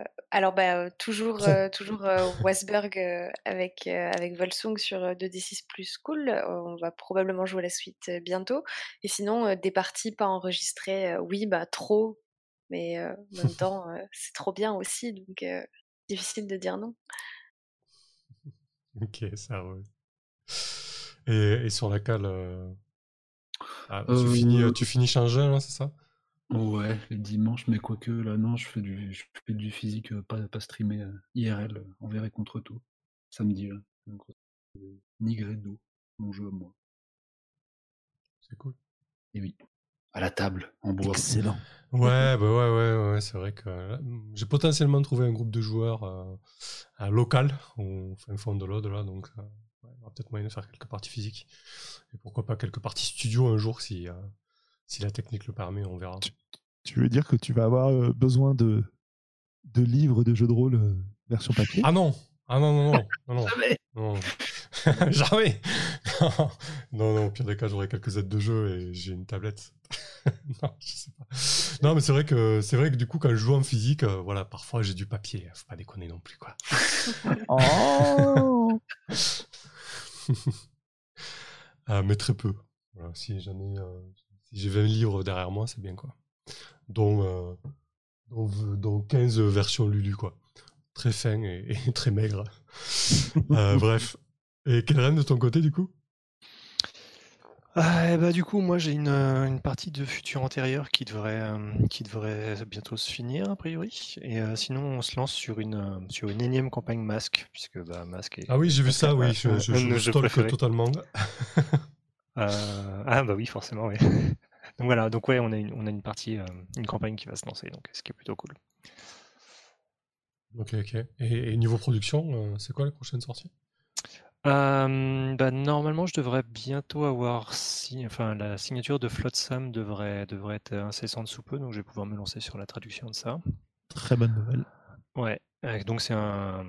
euh, Alors, bah, toujours, toujours Westberg euh, avec, avec Volsung sur euh, 2D6 plus cool. On va probablement jouer la suite bientôt. Et sinon, des parties pas enregistrées, oui, bah, trop. Mais en même temps, c'est trop bien aussi. Donc, difficile de dire non. Ok, ça roule. Et, et sur la cale, ah, tu, Euh, finis, tu finis Shangin, là, c'est ça? Ouais, les dimanches, mais quoique là, non, je fais du, je fais du physique, euh, pas, pas streamé euh, IRL, euh, envers et contre tout. Samedi, là. Donc, euh, Nigredo, mon jeu à moi. C'est cool. Et oui, à la table, en bois. Excellent. Ouais, bah ouais, ouais, ouais, c'est vrai que là, j'ai potentiellement trouvé un groupe de joueurs euh, local, au fin fond de l'Aude, là, donc euh, ouais, il y aura peut-être moyen de faire quelques parties physiques. Et pourquoi pas quelques parties studio un jour si, euh, si la technique le permet, on verra. Tu veux dire que tu vas avoir euh, besoin de, de livres de jeux de rôle euh, version papier? Ah non Ah non, non, non, non, non. Jamais non. Jamais non, non, au pire des cas, j'aurai quelques aides de jeu et j'ai une tablette. non, je sais pas. Non, mais c'est vrai que c'est vrai que du coup, quand je joue en physique, euh, voilà, parfois j'ai du papier. Faut pas déconner non plus, quoi. Oh Euh, mais très peu. Voilà, si j'en ai, euh, si j'ai 20 livres derrière moi, c'est bien, quoi. Dont, euh, dont, dont 15 versions Lulu, quoi. Très fin et, et très maigre. Euh, bref. Et reine de ton côté, du coup? Ah, et bah, du coup, moi j'ai une, euh, une partie de futur antérieur qui devrait, euh, qui devrait bientôt se finir, a priori. Et euh, sinon, on se lance sur une, euh, sur une énième campagne Masque, puisque bah, Masque est. Ah oui, j'ai vu ça, oui. Je, je, un de je nos jeux stalk préférés. totalement. Euh, ah bah oui, forcément, oui. donc voilà, donc ouais, on a une, on a une partie, euh, une campagne qui va se lancer, donc ce qui est plutôt cool. Ok, ok. Et, et niveau production, euh, c'est quoi les prochaines sorties Euh, bah, normalement, je devrais bientôt avoir si, enfin, la signature de Flotsam devrait, devrait être incessante sous peu, donc je vais pouvoir me lancer sur la traduction de ça. Très bonne nouvelle. Ouais, euh, donc c'est un,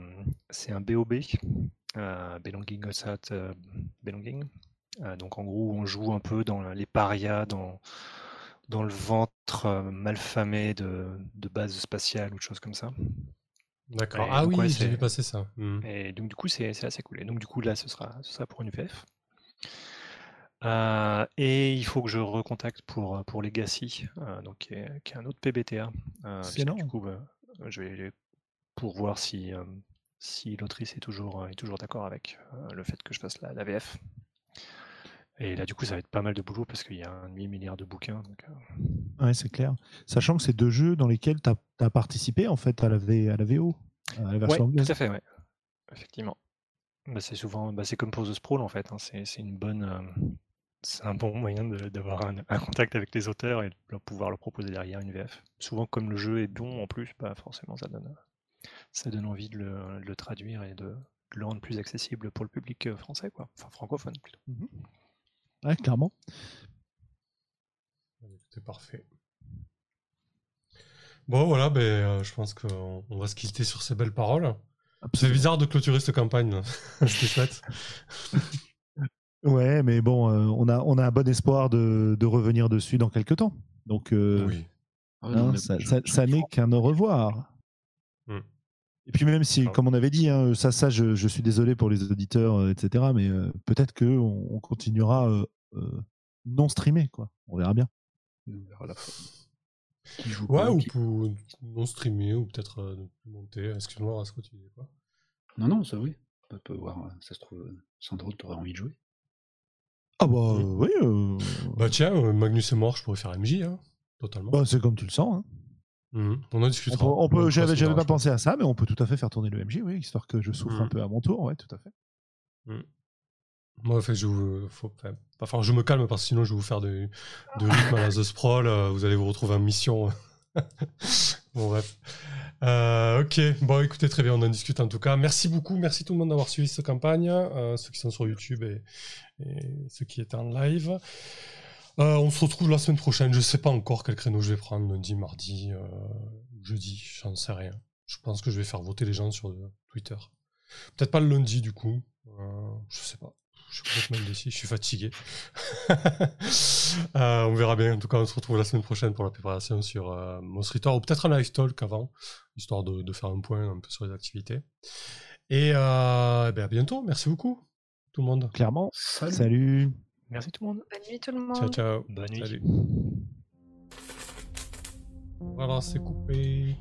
c'est un BOB, euh, Belonging Outside euh, Belonging. Donc en gros, on joue un peu dans les parias, dans, dans le ventre malfamé de, de base spatiale ou de choses comme ça. D'accord. Ah donc oui, ouais, j'ai c'est- vu passer ça. Hmm. Et donc du coup, c'est c'est assez cool. Et donc du coup, là, ce sera, ce sera pour une VF. Euh, et il faut que je recontacte pour, pour Legacy, euh, donc qui est, qui est un autre PBTA. euh, Excellent. du coup, bah, je vais pour voir si, euh, si l'autrice est toujours, est toujours d'accord avec euh, le fait que je fasse la, la VF. Et là, du coup, ça va être pas mal de boulot parce qu'il y a un demi-milliard de bouquins. Donc, euh, Ouais, c'est clair. Sachant que c'est deux jeux dans lesquels tu as, participé en fait à la, v, à la VO, à la Ouais, version anglaise. tout à fait, ouais. Effectivement. Bah, c'est souvent, bah, c'est comme pour The Sprawl en fait. hein, C'est une bonne, euh, c'est un bon moyen d'avoir un, un contact avec les auteurs et de pouvoir leur proposer derrière une VF. Souvent, comme le jeu est bon en plus, bah, forcément, ça donne, ça donne envie de le, de le traduire et de, de le rendre plus accessible pour le public euh, français, quoi. Enfin, francophone plutôt. Ouais, clairement. C'est parfait. Bon, voilà, ben, euh, je pense qu'on on va se quitter sur ces belles paroles. C'est bizarre de clôturer cette campagne. C'était chouette. Ouais, mais bon, euh, on, a, on a un bon espoir de, de revenir dessus dans quelques temps. Donc, euh, Oui. Ah, hein, non, ça, ça- n'est qu'un au revoir. Hmm. Et puis même si, Ah. comme on avait dit, hein, ça, ça je, je suis désolé pour les auditeurs, euh, etc. Mais euh, peut-être que on, on continuera euh, euh, non streamé, quoi. On verra bien. On verra la fin. Qui joue Ouais, pas, ou qui- pour non streamer, ou peut-être euh, monter. Excuse-moi, Rasco, tu disais quoi? Non, non, ça oui. On peut voir, ça se trouve, Sandro, t'aurais envie de jouer? Ah bah euh, oui, euh, Bah tiens, Magnus est mort, je pourrais faire MJ, hein, totalement. bah, c'est comme tu le sens. hein. Mhm. On en On discutera. peut, on peut- j'avais, pas pensé à ça, mais on peut tout à fait faire tourner le MJ, oui, histoire que je souffre un peu à mon tour, ouais, tout à fait. Moi, en fait, je, vous- faut, enfin, enfin, je me calme parce que sinon, je vais vous faire de, de rythme à la The Sprawl. euh, Vous allez vous retrouver en mission. bon, bref. Euh, ok, bon, écoutez, très bien, on en discute en tout cas. Merci beaucoup, merci tout le monde d'avoir suivi cette campagne, euh, ceux qui sont sur YouTube et, et ceux qui étaient en live. Euh, on se retrouve la semaine prochaine. Je sais pas encore quel créneau je vais prendre, lundi, mardi, euh, jeudi, j'en sais rien. Je pense que je vais faire voter les gens sur euh, Twitter. Peut-être pas le lundi du coup. Euh, je sais pas. Je suis complètement indécis, je suis fatigué. Euh, on verra bien. En tout cas, on se retrouve la semaine prochaine pour la préparation sur euh, Monster Eater, ou peut-être un live talk avant, histoire de, de faire un point un peu sur les activités. Et euh, eh ben, à bientôt. Merci beaucoup, tout le monde. Clairement. Salut. Salut. Merci tout le monde. Bonne nuit tout le monde. Ciao, ciao. Bonne nuit. Salut. Voilà, c'est coupé.